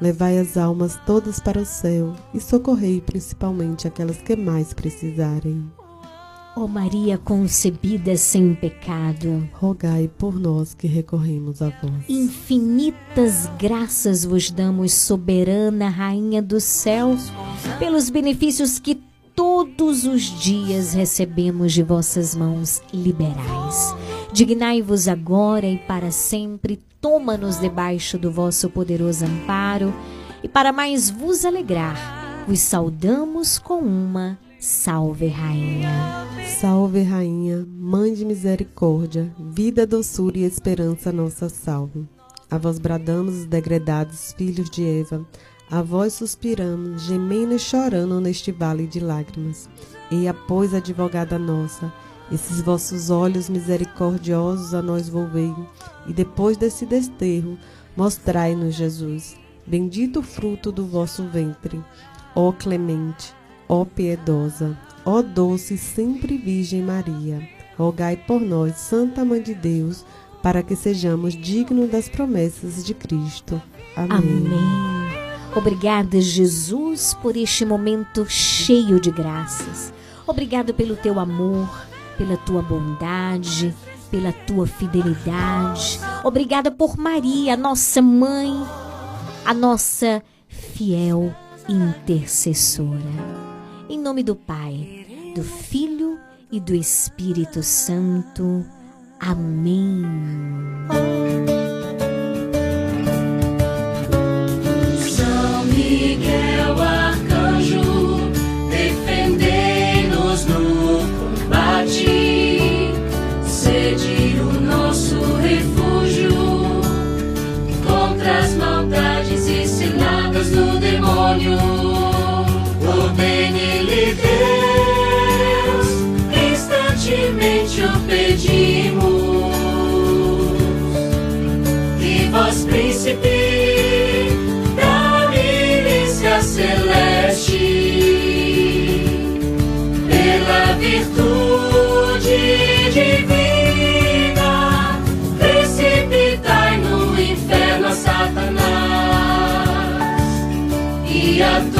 Levai as almas todas para o céu e socorrei principalmente aquelas que mais precisarem. Ó Maria concebida sem pecado, rogai por nós que recorremos a vós. Infinitas graças vos damos, soberana Rainha dos céus, pelos benefícios que todos os dias recebemos de vossas mãos liberais. Dignai-vos agora e para sempre, toma-nos debaixo do vosso poderoso amparo, e para mais vos alegrar, vos saudamos com uma Salve, Rainha. Salve, Rainha, Mãe de misericórdia, vida, doçura e esperança, nossa salve. A vós bradamos os degredados filhos de Eva, a vós suspiramos, gemendo e chorando neste vale de lágrimas. E após advogada nossa, esses vossos olhos misericordiosos a nós volvei, e depois desse desterro, mostrai-nos Jesus, bendito o fruto do vosso ventre. Ó clemente, ó piedosa, ó doce e sempre Virgem Maria, rogai por nós, Santa Mãe de Deus, para que sejamos dignos das promessas de Cristo. Amém. Amém. Obrigada, Jesus, por este momento cheio de graças. Obrigado pelo teu amor, pela tua bondade, pela tua fidelidade. Obrigada por Maria, nossa mãe, a nossa fiel intercessora. Em nome do Pai, do Filho e do Espírito Santo. Amém. E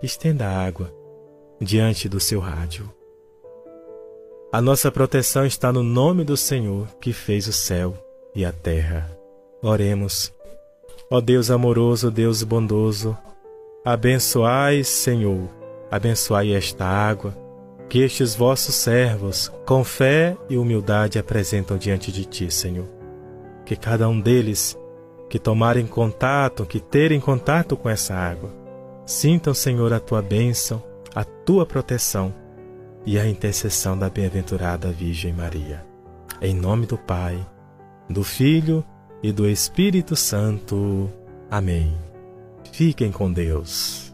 Estenda a água diante do seu rádio. A nossa proteção está no nome do Senhor que fez o céu e a terra. Oremos. Ó Deus amoroso, Deus bondoso, abençoai, Senhor, abençoai esta água que estes vossos servos, com fé e humildade, apresentam diante de ti, Senhor. Que cada um deles que tomarem contato, que terem contato com essa água, sintam, Senhor, a tua bênção, a tua proteção e a intercessão da bem-aventurada Virgem Maria. Em nome do Pai, do Filho e do Espírito Santo. Amém. Fiquem com Deus.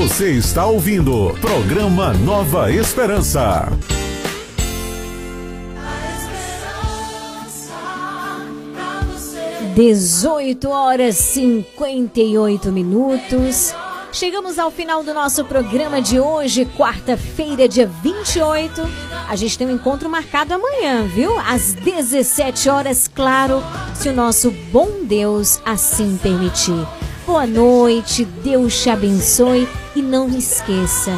Você está ouvindo programa Nova Esperança. 18 horas 58 minutos. Chegamos ao final do nosso programa de hoje, quarta-feira, dia 28. A gente tem um encontro marcado amanhã, viu? Às 17 horas, claro, se o nosso bom Deus assim permitir. Boa noite, Deus te abençoe e não esqueça,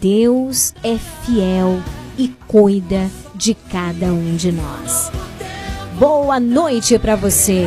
Deus é fiel e cuida de cada um de nós. Boa noite para você.